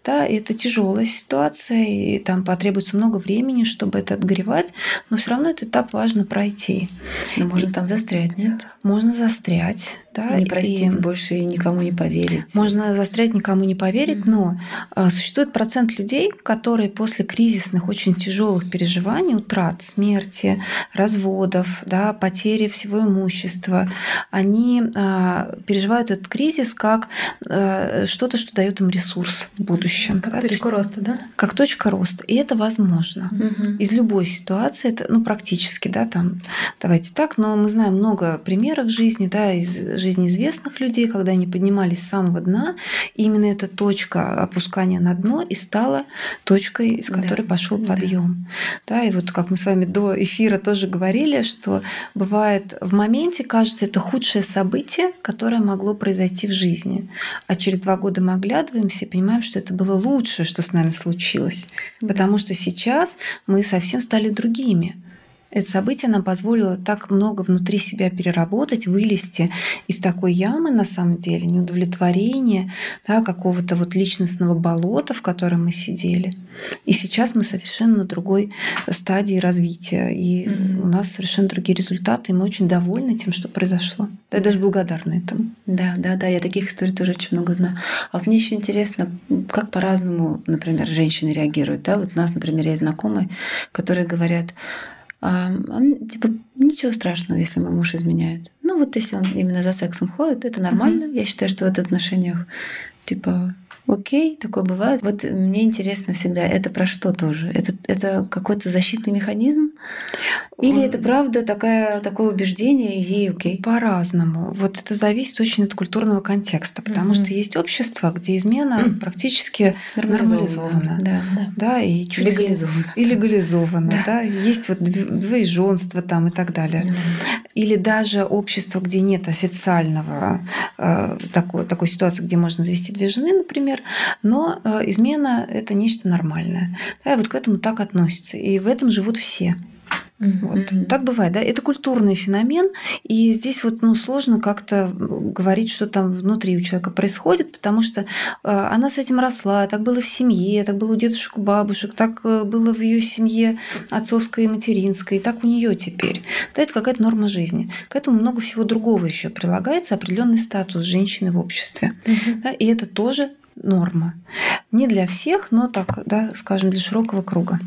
Да, и это тяжелая ситуация, и там потребуется много времени, чтобы это отгоревать, но все равно этот этап важно пройти. Но можно и, там застрять, нет? Можно застрять. Да, и не простить и больше и никому не поверить. Можно застрять, никому не поверить, mm-hmm. но а, существует процент людей, которые после кризисных, очень тяжелых переживаний, утрат, смерти, разводов, да, потери всего имущества, они а, переживают этот кризис как а, что-то, что дает им ресурс в будущем. Как да? точка есть, роста, да? Как точка роста. И это возможно. Угу. Из любой ситуации, это, ну, практически, да, там, давайте так, но мы знаем много примеров в жизни, да, из жизни жизни известных людей, когда они поднимались с самого дна, и именно эта точка опускания на дно и стала точкой, из которой да. пошел подъем. Да. да, и вот как мы с вами до эфира тоже говорили, что бывает в моменте кажется это худшее событие, которое могло произойти в жизни, а через два года мы оглядываемся и понимаем, что это было лучшее, что с нами случилось, да. потому что сейчас мы совсем стали другими. Это событие нам позволило так много внутри себя переработать, вылезти из такой ямы, на самом деле, неудовлетворения, да, какого-то вот личностного болота, в котором мы сидели. И сейчас мы совершенно на другой стадии развития. И mm-hmm. у нас совершенно другие результаты, и мы очень довольны тем, что произошло. Да, и даже благодарны этому. Да, да, да, я таких историй тоже очень много знаю. А вот мне еще интересно, как по-разному, например, женщины реагируют. Да? Вот у нас, например, есть знакомые, которые говорят, а, типа, ничего страшного, если мой муж изменяет. Ну вот если он именно за сексом ходит, это нормально. Mm-hmm. Я считаю, что в отношениях типа Окей, такое бывает. Вот мне интересно всегда, это про что тоже? Это, это какой-то защитный механизм? Или это правда такая, такое убеждение, и ей окей? По-разному. Вот это зависит очень от культурного контекста, потому mm-hmm. что есть общество, где измена практически нормализована. Да, да. да и чуть легализована. И легализована, да. да. Есть вот двоеженство там и так далее. Mm-hmm. Или даже общество, где нет официального э, такой, такой ситуации, где можно завести две жены, например, например, но э, измена – это нечто нормальное. Да, и вот к этому так относятся. И в этом живут все. Mm-hmm. Вот. Так бывает, да? Это культурный феномен, и здесь вот ну, сложно как-то говорить, что там внутри у человека происходит, потому что э, она с этим росла, так было в семье, так было у дедушек, у бабушек, так э, было в ее семье отцовской и материнской, и так у нее теперь. Да, это какая-то норма жизни. К этому много всего другого еще прилагается, определенный статус женщины в обществе. Mm-hmm. Да, и это тоже норма. Не для всех, но так, да, скажем, для широкого круга.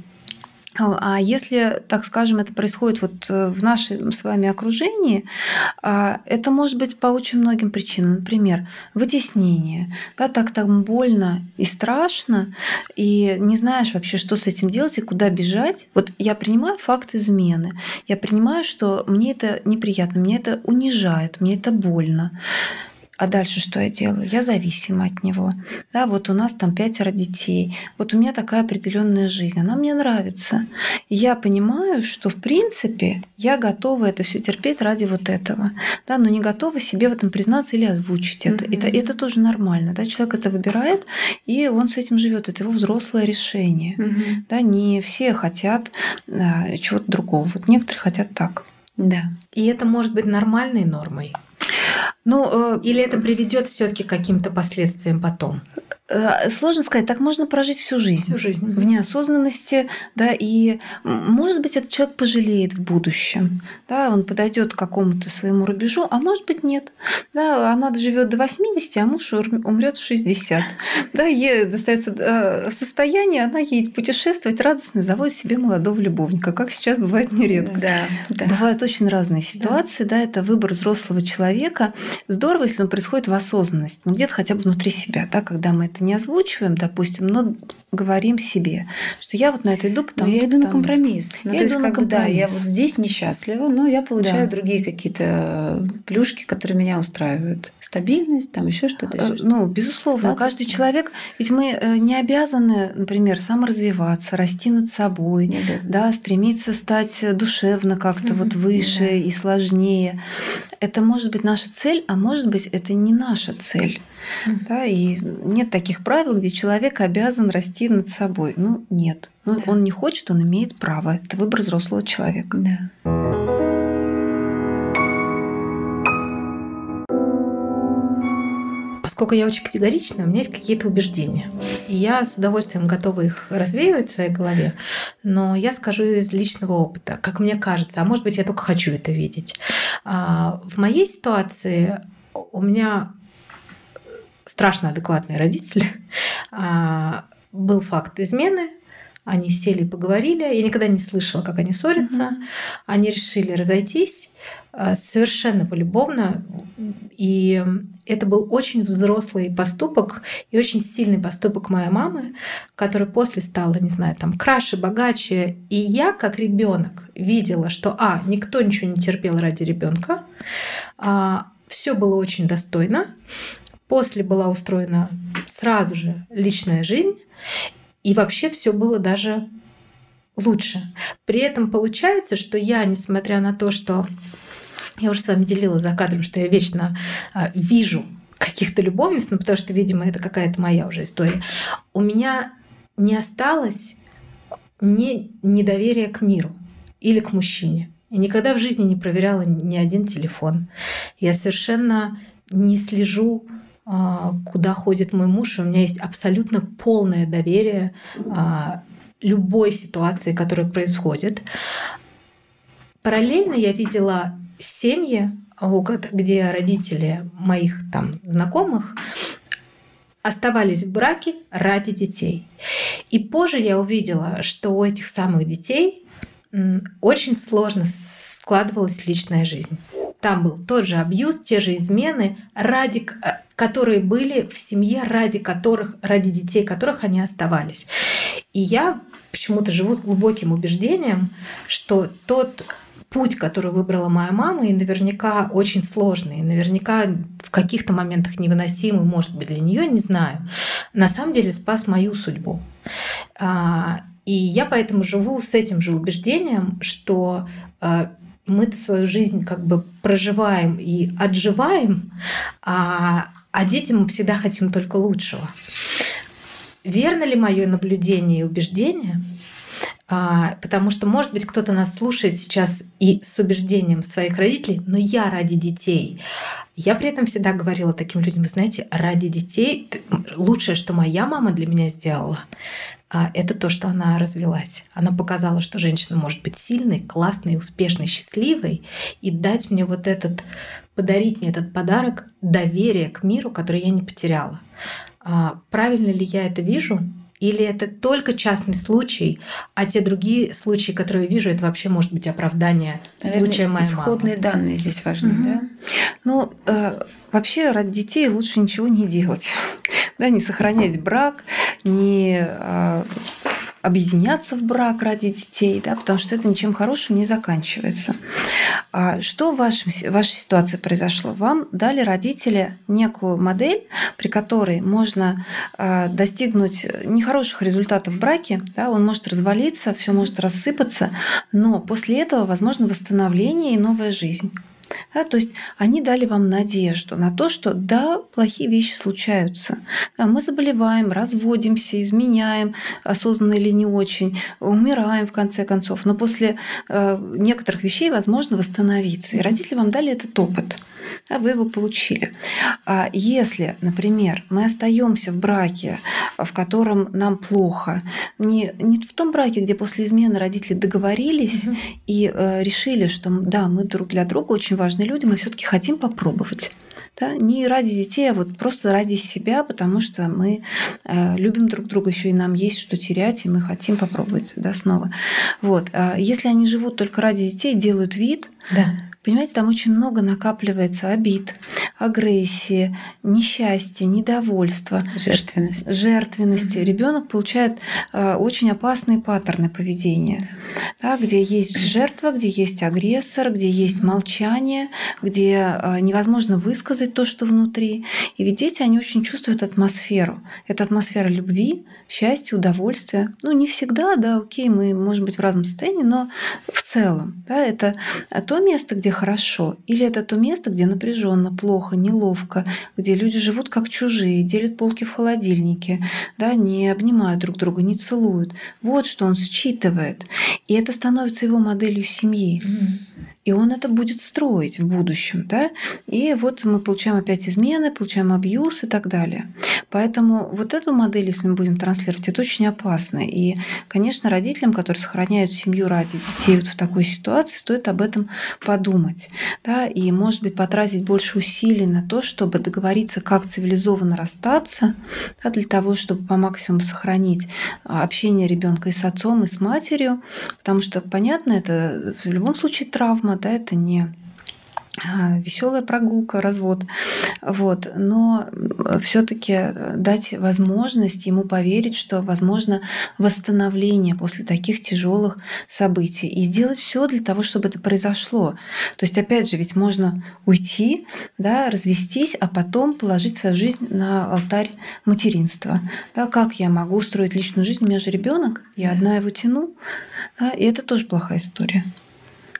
А если, так скажем, это происходит вот э, в нашем с вами окружении, а, это может быть по очень многим причинам. Например, вытеснение. Да, так там больно и страшно, и не знаешь вообще, что с этим делать и куда бежать. Вот я принимаю факт измены. Я принимаю, что мне это неприятно, мне это унижает, мне это больно. А дальше что я делаю? Я зависима от него. Да, вот у нас там пятеро детей. Вот у меня такая определенная жизнь. Она мне нравится. И я понимаю, что в принципе я готова это все терпеть ради вот этого. Да, но не готова себе в этом признаться или озвучить это. Mm-hmm. Это, это тоже нормально. Да? Человек это выбирает, и он с этим живет. Это его взрослое решение. Mm-hmm. Да, не все хотят а, чего-то другого. Вот некоторые хотят так. Да. И это может быть нормальной нормой. Ну, э, или это приведет все-таки к каким-то последствиям потом? Э, сложно сказать, так можно прожить всю жизнь. Всю жизнь. В неосознанности, да, и может быть, этот человек пожалеет в будущем, да, он подойдет к какому-то своему рубежу, а может быть, нет. Да, она доживет до 80, а муж умрет в 60. Да, ей достается э, состояние, она едет путешествовать радостно, заводит себе молодого любовника, как сейчас бывает нередко. Да, да. Бывают очень разные ситуации, да. да, это выбор взрослого человека. Здорово, если он происходит в осознанности, ну где-то хотя бы внутри себя, да, когда мы это не озвучиваем, допустим, но говорим себе, что я вот на это иду, потому но я иду потому... на компромисс. Ну, я то есть, как бы, да, я вот здесь несчастлива, но я получаю да. другие какие-то плюшки, которые меня устраивают. Стабильность, там еще что-то. Еще что ну, безусловно, Статус. каждый человек, ведь мы э, не обязаны, например, саморазвиваться, расти над собой, да, стремиться стать душевно как-то mm-hmm. вот выше да. и сложнее. Это может быть наша цель, а может быть это не наша цель. Mm-hmm. Да, и нет таких правил, где человек обязан расти над собой. Ну, нет. Ну, да. Он не хочет, он имеет право. Это выбор взрослого человека. Да. Поскольку я очень категорична, у меня есть какие-то убеждения. И я с удовольствием готова их развеивать в своей голове. Но я скажу из личного опыта, как мне кажется, а может быть, я только хочу это видеть. А, в моей ситуации у меня страшно адекватные родители. А, был факт измены, они сели и поговорили. Я никогда не слышала, как они ссорятся. Mm-hmm. Они решили разойтись а, совершенно полюбовно. И это был очень взрослый поступок и очень сильный поступок моей мамы, которая после стала, не знаю, там краше, богаче. И я, как ребенок, видела, что а, никто ничего не терпел ради ребенка, а, все было очень достойно. После была устроена сразу же личная жизнь. И вообще все было даже лучше. При этом получается, что я, несмотря на то, что я уже с вами делилась за кадром, что я вечно а, вижу каких-то любовниц, ну потому что, видимо, это какая-то моя уже история. У меня не осталось ни недоверия к миру или к мужчине. Я никогда в жизни не проверяла ни один телефон. Я совершенно не слежу, куда ходит мой муж. У меня есть абсолютно полное доверие а, любой ситуации, которая происходит. Параллельно я видела семьи, где родители моих там знакомых оставались в браке ради детей. И позже я увидела, что у этих самых детей очень сложно складывалась личная жизнь. Там был тот же абьюз, те же измены, ради, которые были в семье, ради которых, ради детей которых они оставались. И я почему-то живу с глубоким убеждением, что тот путь, который выбрала моя мама, и наверняка очень сложный, и наверняка в каких-то моментах невыносимый, может быть, для нее, не знаю, на самом деле спас мою судьбу. А, и я поэтому живу с этим же убеждением, что а, мы свою жизнь как бы проживаем и отживаем, а, а детям мы всегда хотим только лучшего. Верно ли мое наблюдение и убеждение? А, потому что, может быть, кто-то нас слушает сейчас и с убеждением своих родителей, но я ради детей. Я при этом всегда говорила таким людям, вы знаете, ради детей лучшее, что моя мама для меня сделала, а, это то, что она развелась. Она показала, что женщина может быть сильной, классной, успешной, счастливой и дать мне вот этот, подарить мне этот подарок доверия к миру, который я не потеряла. А, правильно ли я это вижу? Или это только частный случай, а те другие случаи, которые я вижу, это вообще может быть оправдание Наверное, случая моей исходные мамы. данные здесь важны, угу. да? Ну, э, вообще ради детей лучше ничего не делать. да, не сохранять брак, не э, объединяться в брак ради детей, да, потому что это ничем хорошим не заканчивается. А что в, вашем, вашей ситуации произошло? Вам дали родители некую модель, при которой можно а, достигнуть нехороших результатов в браке, да, он может развалиться, все может рассыпаться, но после этого возможно восстановление и новая жизнь. Да, то есть они дали вам надежду на то, что да, плохие вещи случаются. Да, мы заболеваем, разводимся, изменяем, осознанно или не очень, умираем в конце концов, но после э, некоторых вещей возможно восстановиться. И родители вам дали этот опыт да, вы его получили. А если, например, мы остаемся в браке, в котором нам плохо, не, не в том браке, где после измены родители договорились угу. и э, решили, что да, мы друг для друга очень важные люди, мы все-таки хотим попробовать. Да? Не ради детей, а вот просто ради себя, потому что мы э, любим друг друга еще и нам есть что терять, и мы хотим попробовать да, снова. Вот. А если они живут только ради детей, делают вид, да Понимаете, там очень много накапливается обид, агрессии, несчастья, недовольства, жертвенности. жертвенности. Mm-hmm. Ребенок получает э, очень опасные паттерны поведения, да, где есть жертва, где есть агрессор, где есть молчание, где э, невозможно высказать то, что внутри. И ведь дети, они очень чувствуют атмосферу. Это атмосфера любви, счастья, удовольствия. Ну, не всегда, да, окей, мы можем быть в разном состоянии, но в целом, да, это то место, где хорошо, или это то место, где напряженно, плохо, неловко, где люди живут как чужие, делят полки в холодильнике, да, не обнимают друг друга, не целуют. Вот что он считывает. И это становится его моделью семьи. И он это будет строить в будущем. Да? И вот мы получаем опять измены, получаем абьюз и так далее. Поэтому вот эту модель, если мы будем транслировать, это очень опасно. И, конечно, родителям, которые сохраняют семью ради детей вот в такой ситуации, стоит об этом подумать. Да? И, может быть, потратить больше усилий на то, чтобы договориться, как цивилизованно расстаться, да, для того, чтобы по максимуму сохранить общение ребенка и с отцом, и с матерью. Потому что, понятно, это в любом случае травма, да, это не а, веселая прогулка, развод. Вот. Но все-таки дать возможность ему поверить, что возможно восстановление после таких тяжелых событий. И сделать все для того, чтобы это произошло. То есть, опять же, ведь можно уйти, да, развестись, а потом положить свою жизнь на алтарь материнства. Да, как я могу устроить личную жизнь? У меня же ребенок, я да. одна его тяну. Да, и это тоже плохая история.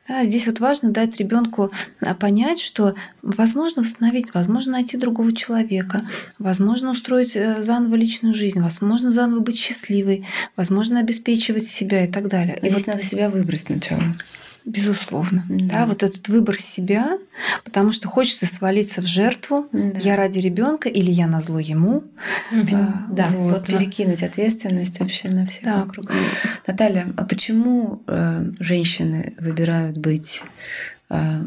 Да, здесь вот важно дать ребенку а, понять, что возможно восстановить, возможно найти другого человека, возможно устроить э, заново личную жизнь, возможно заново быть счастливой, возможно обеспечивать себя и так далее. И здесь вот... надо себя выбрать сначала. Безусловно. Да. да, вот этот выбор себя, потому что хочется свалиться в жертву. Да. Я ради ребенка или я на зло ему. Да, да вот, вот, перекинуть ответственность вообще на всех да. вокруг. Наталья, а почему э, женщины выбирают быть э,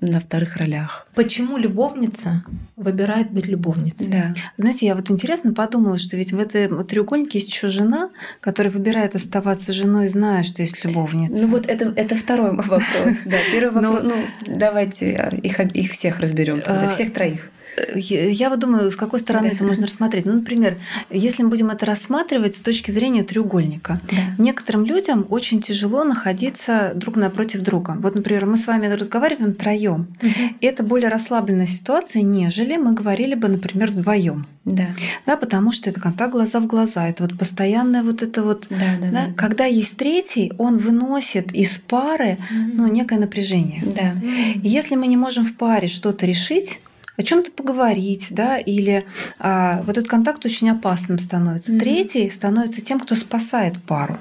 на вторых ролях. Почему любовница выбирает быть любовницей? Да. Знаете, я вот интересно подумала, что ведь в этом треугольнике есть еще жена, которая выбирает оставаться женой, зная, что есть любовница. Ну вот это, это второй вопрос. Да, первый вопрос. Ну, давайте их, их всех разберем, а, всех троих я вот думаю, с какой стороны это можно рассмотреть. Ну, например, если мы будем это рассматривать с точки зрения треугольника, да. некоторым людям очень тяжело находиться друг напротив друга. Вот, например, мы с вами разговариваем втроем, угу. и это более расслабленная ситуация, нежели мы говорили бы, например, вдвоем. Да. да, потому что это контакт глаза в глаза, это вот постоянное вот это вот, да, да, да, когда есть третий, он выносит из пары, mm ну, некое напряжение. Да. И если мы не можем в паре что-то решить, о чем-то поговорить, да, или а, вот этот контакт очень опасным становится. Mm-hmm. Третий становится тем, кто спасает пару.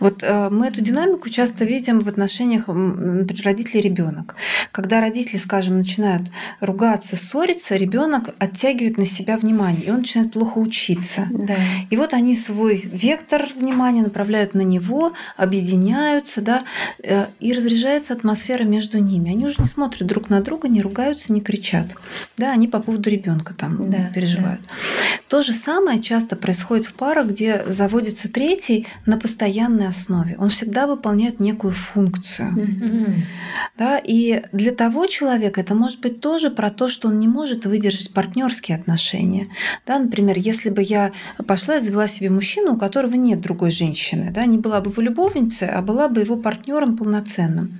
Вот э, мы эту динамику часто видим в отношениях, например, родители ребенок. Когда родители, скажем, начинают ругаться, ссориться, ребенок оттягивает на себя внимание, и он начинает плохо учиться. Да. И вот они свой вектор внимания направляют на него, объединяются, да, э, и разряжается атмосфера между ними. Они уже не смотрят друг на друга, не ругаются, не кричат. Да, они по поводу ребенка там да, переживают. Да. То же самое часто происходит в парах, где заводится третий на постоянной основе. Он всегда выполняет некую функцию. Mm-hmm. Да, и для того человека это может быть тоже про то, что он не может выдержать партнерские отношения. Да, например, если бы я пошла и завела себе мужчину, у которого нет другой женщины, да, не была бы его любовницей, а была бы его партнером полноценным.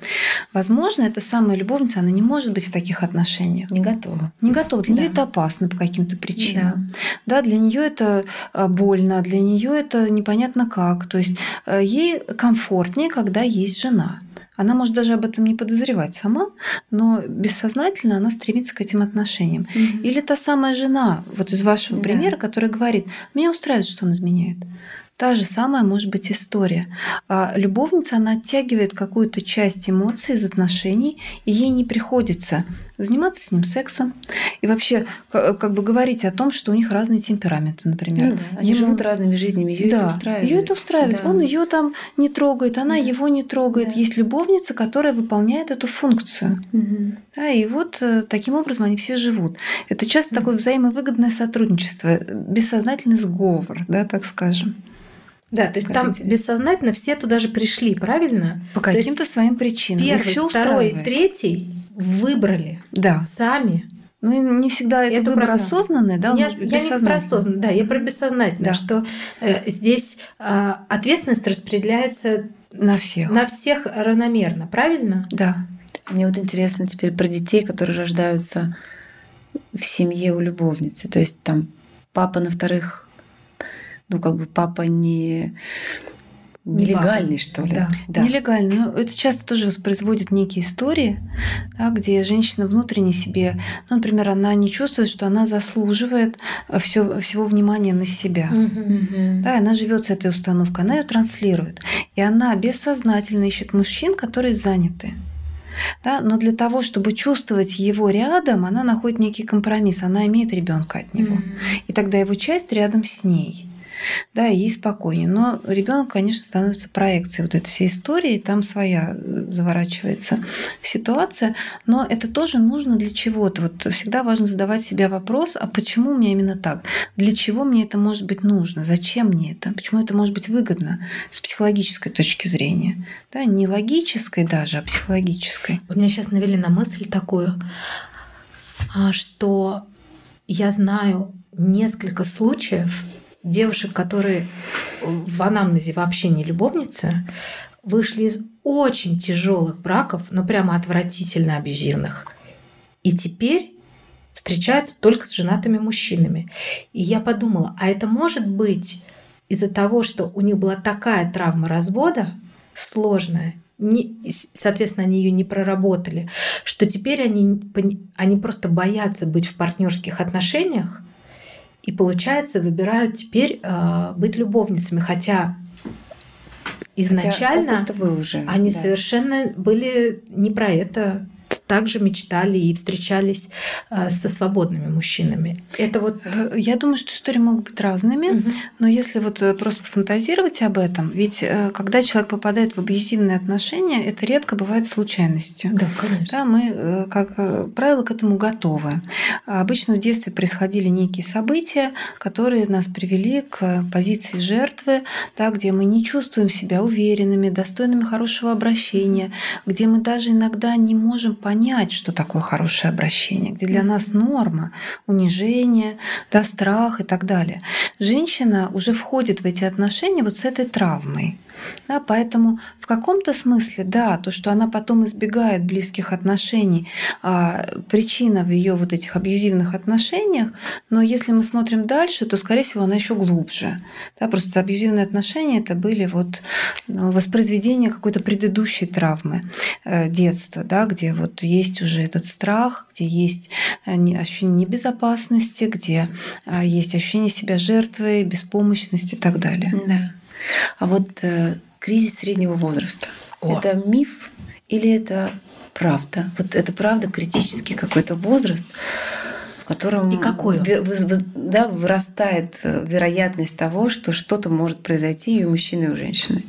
Возможно, эта самая любовница, она не может быть в таких отношениях. Не готова. Не готова. Для да. нее это опасно по каким-то причинам. Да. да, для нее это э, больно, для нее это непонятно как. То есть ей комфортнее, когда есть жена. Она может даже об этом не подозревать сама, но бессознательно она стремится к этим отношениям. Mm-hmm. Или та самая жена, вот из вашего да. примера, которая говорит, меня устраивает, что он изменяет. Та же самая может быть история. А любовница, она оттягивает какую-то часть эмоций из отношений, и ей не приходится заниматься с ним сексом и вообще как бы говорить о том, что у них разные темпераменты, например. Ну, да. Они Ему... живут разными жизнями, ее да. это устраивает. Ее это устраивает. Да. Он ее там не трогает, она да. его не трогает. Да. Есть любовница, которая выполняет эту функцию. Угу. Да, и вот э, таким образом они все живут. Это часто угу. такое взаимовыгодное сотрудничество, бессознательный сговор, да, так скажем. Да, то есть как там интересно. бессознательно все туда же пришли, правильно? По каким-то своим причинам. Первый, второй, третий выбрали да. сами. Ну и не всегда это Эту выбор программу. осознанный, да? Я, я не про осознанный, да, я про бессознательное, да. что э, здесь э, ответственность распределяется на всех. На всех равномерно, правильно? Да. Мне вот интересно теперь про детей, которые рождаются в семье у любовницы. То есть там папа на вторых ну, как бы папа не нелегальный, что ли. Да. да. Нелегальный. Но это часто тоже воспроизводит некие истории, да, где женщина внутренне себе, ну, например, она не чувствует, что она заслуживает все, всего внимания на себя. Угу. Да, она живет с этой установкой, она ее транслирует. И она бессознательно ищет мужчин, которые заняты. Да? Но для того, чтобы чувствовать его рядом, она находит некий компромисс, она имеет ребенка от него. Mm-hmm. И тогда его часть рядом с ней. Да, ей спокойнее. Но ребенок, конечно, становится проекцией вот этой всей истории, там своя э, заворачивается ситуация, но это тоже нужно для чего-то. Вот всегда важно задавать себе вопрос, а почему у меня именно так? Для чего мне это может быть нужно? Зачем мне это? Почему это может быть выгодно с психологической точки зрения? Да, не логической даже, а психологической. Вы меня сейчас навели на мысль такую, а, что я знаю несколько случаев девушек, которые в анамнезе вообще не любовницы, вышли из очень тяжелых браков, но прямо отвратительно абьюзивных. И теперь встречаются только с женатыми мужчинами. И я подумала, а это может быть из-за того, что у них была такая травма развода сложная, не, соответственно, они ее не проработали, что теперь они, они просто боятся быть в партнерских отношениях, и получается выбирают теперь э, быть любовницами, хотя изначально хотя они да. совершенно были не про это также мечтали и встречались э, со свободными мужчинами. Это вот... Э, я думаю, что истории могут быть разными, угу. но если вот э, просто фантазировать об этом, ведь когда человек попадает в абьюзивные отношения, это редко бывает случайностью. Да, конечно. Да, мы, как правило, к этому готовы. Обычно в детстве происходили некие события, которые нас привели к позиции жертвы, да, где мы не чувствуем себя уверенными, достойными хорошего обращения, где мы даже иногда не можем понять, понять, что такое хорошее обращение, где для нас норма, унижение, да, страх и так далее. Женщина уже входит в эти отношения вот с этой травмой. Да, поэтому в каком-то смысле, да, то, что она потом избегает близких отношений, а, причина в ее вот этих абьюзивных отношениях, но если мы смотрим дальше, то, скорее всего, она еще глубже. Да, просто абьюзивные отношения это были вот ну, воспроизведение какой-то предыдущей травмы э, детства, да, где вот есть уже этот страх, где есть э, ощущение небезопасности, где э, есть ощущение себя жертвой, беспомощности и так далее. Да. А вот э, кризис среднего возраста О. это миф или это правда? Вот это правда критический какой-то возраст, в котором и какой ви, да, вырастает э, вероятность того, что что-то может произойти и у мужчины, и у женщины.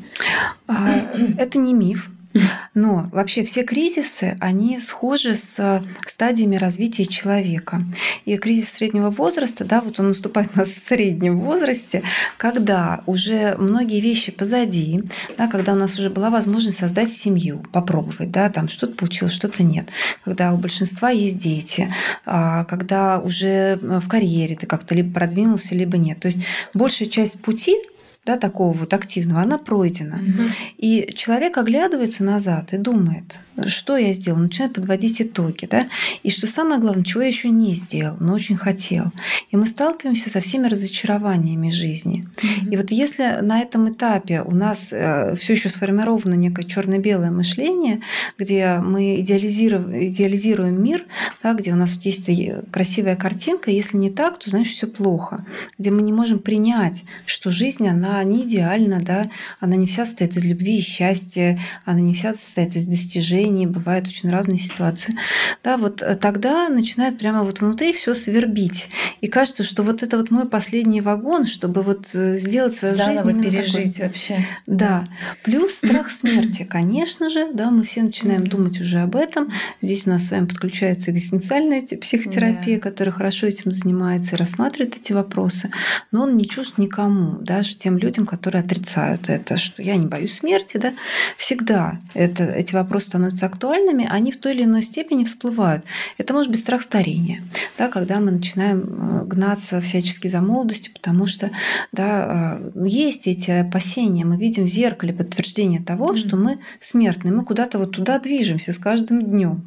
А, это не миф. Но вообще все кризисы, они схожи с стадиями развития человека. И кризис среднего возраста, да, вот он наступает у нас в среднем возрасте, когда уже многие вещи позади, да, когда у нас уже была возможность создать семью, попробовать, да, там что-то получилось, что-то нет, когда у большинства есть дети, а, когда уже в карьере ты как-то либо продвинулся, либо нет. То есть большая часть пути да, такого вот активного, она пройдена. Угу. И человек оглядывается назад и думает, что я сделал, начинает подводить итоги, да, и что самое главное, чего я еще не сделал, но очень хотел. И мы сталкиваемся со всеми разочарованиями жизни. Угу. И вот если на этом этапе у нас э, все еще сформировано некое черно-белое мышление, где мы идеализируем, идеализируем мир, да, где у нас есть красивая картинка, если не так, то значит все плохо, где мы не можем принять, что жизнь она не идеальна, да, она не вся состоит из любви и счастья, она не вся состоит из достижений, бывают очень разные ситуации. Да, вот э, тогда начинает прямо вот внутри все свербить. И кажется, что вот это вот мой последний вагон, чтобы вот э, сделать свою Заново жизнь. пережить такой. вообще. Да. Плюс страх смерти, конечно же, да, мы все начинаем думать уже об этом. Здесь у нас с вами подключается экзистенциальная психотерапия, да. которая хорошо этим занимается и рассматривает эти вопросы. Но он не чужд никому, даже тем людям, которые отрицают это, что я не боюсь смерти, да, всегда это, эти вопросы становятся актуальными, они в той или иной степени всплывают. Это может быть страх старения, да, когда мы начинаем э, гнаться всячески за молодостью, потому что да, э, есть эти опасения, мы видим в зеркале подтверждение того, что мы смертны, мы куда-то вот туда движемся с каждым днем,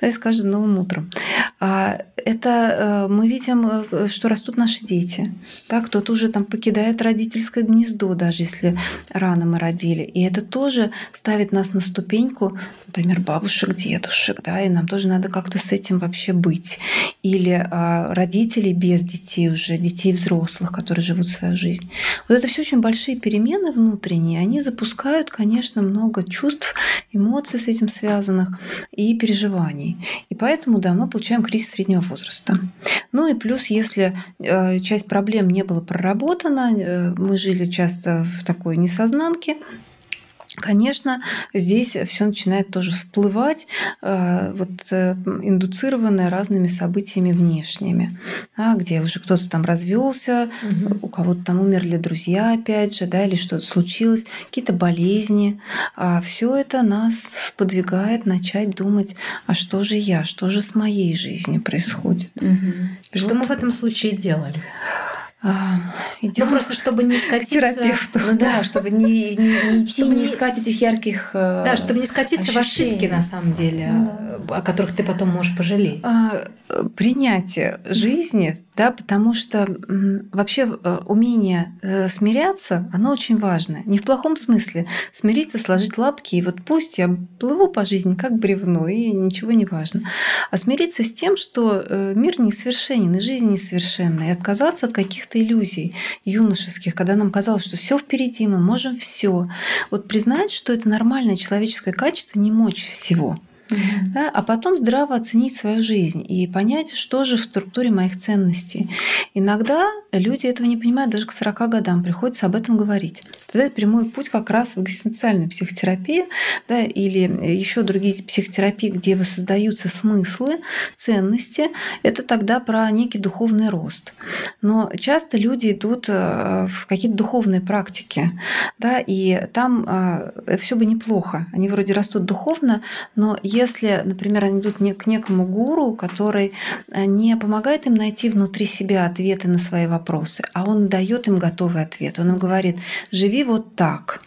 да, и с каждым новым утром. А это э, мы видим, что растут наши дети, да, кто-то уже там покидает родительское гнездо, даже если рано мы родили. И это тоже ставит нас на ступеньку, например, бабушек, дедушек, да, и нам тоже надо как-то с этим вообще быть. Или а, родителей без детей уже, детей взрослых, которые живут свою жизнь. Вот это все очень большие перемены внутренние, они запускают, конечно, много чувств, эмоций с этим связанных и переживаний. И поэтому, да, мы получаем кризис среднего возраста. Ну и плюс, если э, часть проблем не была проработана, э, мы жили часто в такой несознанке, Конечно, здесь все начинает тоже всплывать, э, вот, э, индуцированное разными событиями внешними, да, где уже кто-то там развелся, угу. у кого-то там умерли друзья, опять же, да, или что-то случилось, какие-то болезни. А все это нас сподвигает начать думать, а что же я, что же с моей жизнью происходит. Угу. Что вот. мы в этом случае делаем? Идем ну, просто чтобы не скатиться терапевту. Ну да, чтобы не, не, не идти, чтобы не искать этих ярких Да, э, чтобы не скатиться ощущений. в ошибки на самом деле, да. о которых ты потом можешь пожалеть. А, принятие жизни да, потому что вообще э, умение э, смиряться, оно очень важно. Не в плохом смысле. Смириться, сложить лапки, и вот пусть я плыву по жизни как бревно, и ничего не важно. А смириться с тем, что э, мир несовершенен, и жизнь несовершенна, и отказаться от каких-то иллюзий юношеских, когда нам казалось, что все впереди, мы можем все. Вот признать, что это нормальное человеческое качество, не мочь всего mm-hmm. да, а потом здраво оценить свою жизнь и понять, что же в структуре моих ценностей. Иногда люди этого не понимают даже к 40 годам, приходится об этом говорить. Тогда это прямой путь как раз в экзистенциальную психотерапию да, или еще другие психотерапии, где воссоздаются смыслы, ценности. Это тогда про некий духовный рост. Но часто люди идут э, в какие-то духовные практики, да, и там э, все бы неплохо. Они вроде растут духовно, но если, например, они идут к некому гуру, который э, не помогает им найти внутри себя ответы на свои вопросы, а он дает им готовый ответ. Он им говорит, живи вот так.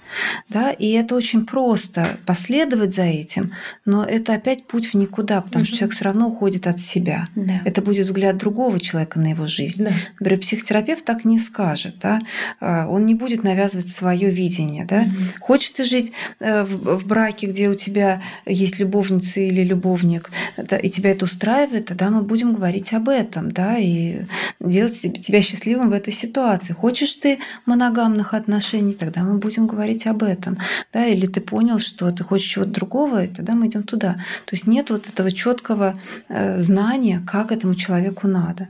Да? И это очень просто последовать за этим, но это опять путь в никуда, потому угу. что человек все равно уходит от себя. Да. Это будет взгляд другого человека на его жизнь. Да. Например, психотерапевт так не скажет. Да? А, он не будет навязывать свое видение. Да? Угу. Хочешь ты жить э, в браке, где у тебя есть любовь любовница или любовник, и тебя это устраивает, тогда мы будем говорить об этом, да, и делать тебя счастливым в этой ситуации. Хочешь ты моногамных отношений, тогда мы будем говорить об этом, да, или ты понял, что ты хочешь чего-то другого, и тогда мы идем туда. То есть нет вот этого четкого э, знания, как этому человеку надо.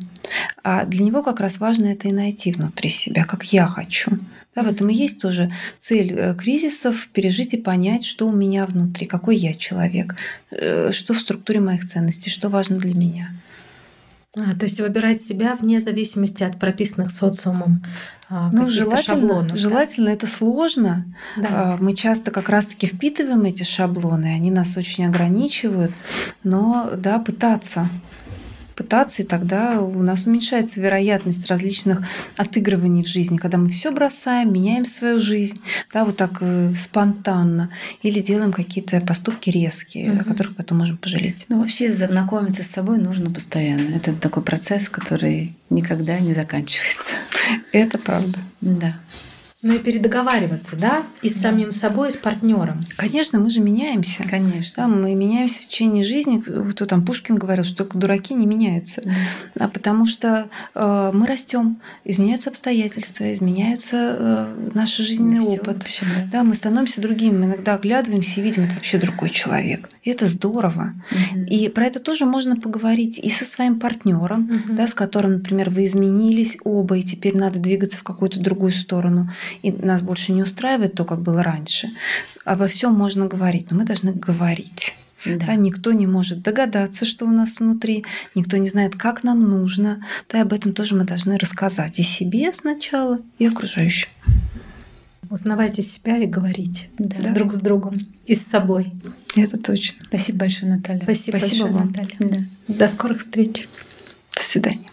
А для него как раз важно это и найти внутри себя, как я хочу. Да, в этом и есть тоже цель э, кризисов пережить и понять, что у меня внутри, какой я человек, что в структуре моих ценностей, что важно для меня. А, то есть выбирать себя вне зависимости от прописанных социумом а, ну, желательно, шаблонов. Желательно да? это сложно. Да. А, мы часто как раз-таки впитываем эти шаблоны, они нас очень ограничивают, но да, пытаться пытаться, и тогда у нас уменьшается вероятность различных отыгрываний в жизни, когда мы все бросаем, меняем свою жизнь, да, вот так э, спонтанно, или делаем какие-то поступки резкие, угу. о которых потом можем пожалеть. Ну, вообще знакомиться с собой нужно постоянно. Это такой процесс, который никогда не заканчивается. Это правда. Да. Ну и передоговариваться, да, и с самим собой, и с партнером. Конечно, мы же меняемся. Конечно. Да, мы меняемся в течение жизни. Кто там Пушкин говорил, что только дураки не меняются. А потому что э, мы растем, изменяются обстоятельства, изменяются э, наш жизненный Всё опыт. Вообще, да. да, мы становимся другими. Мы иногда оглядываемся и видим, это вообще другой человек. И это здорово. Угу. И про это тоже можно поговорить и со своим партнером, угу. да, с которым, например, вы изменились оба, и теперь надо двигаться в какую-то другую сторону и нас больше не устраивает то, как было раньше, обо всем можно говорить, но мы должны говорить. Да. Да, никто не может догадаться, что у нас внутри, никто не знает, как нам нужно. Да, и об этом тоже мы должны рассказать и себе сначала, и окружающим. Узнавайте себя и говорите да. друг с другом и с собой. Это точно. Спасибо большое, Наталья. Спасибо, Спасибо большое, вам. Наталья. Да. До скорых встреч. До свидания.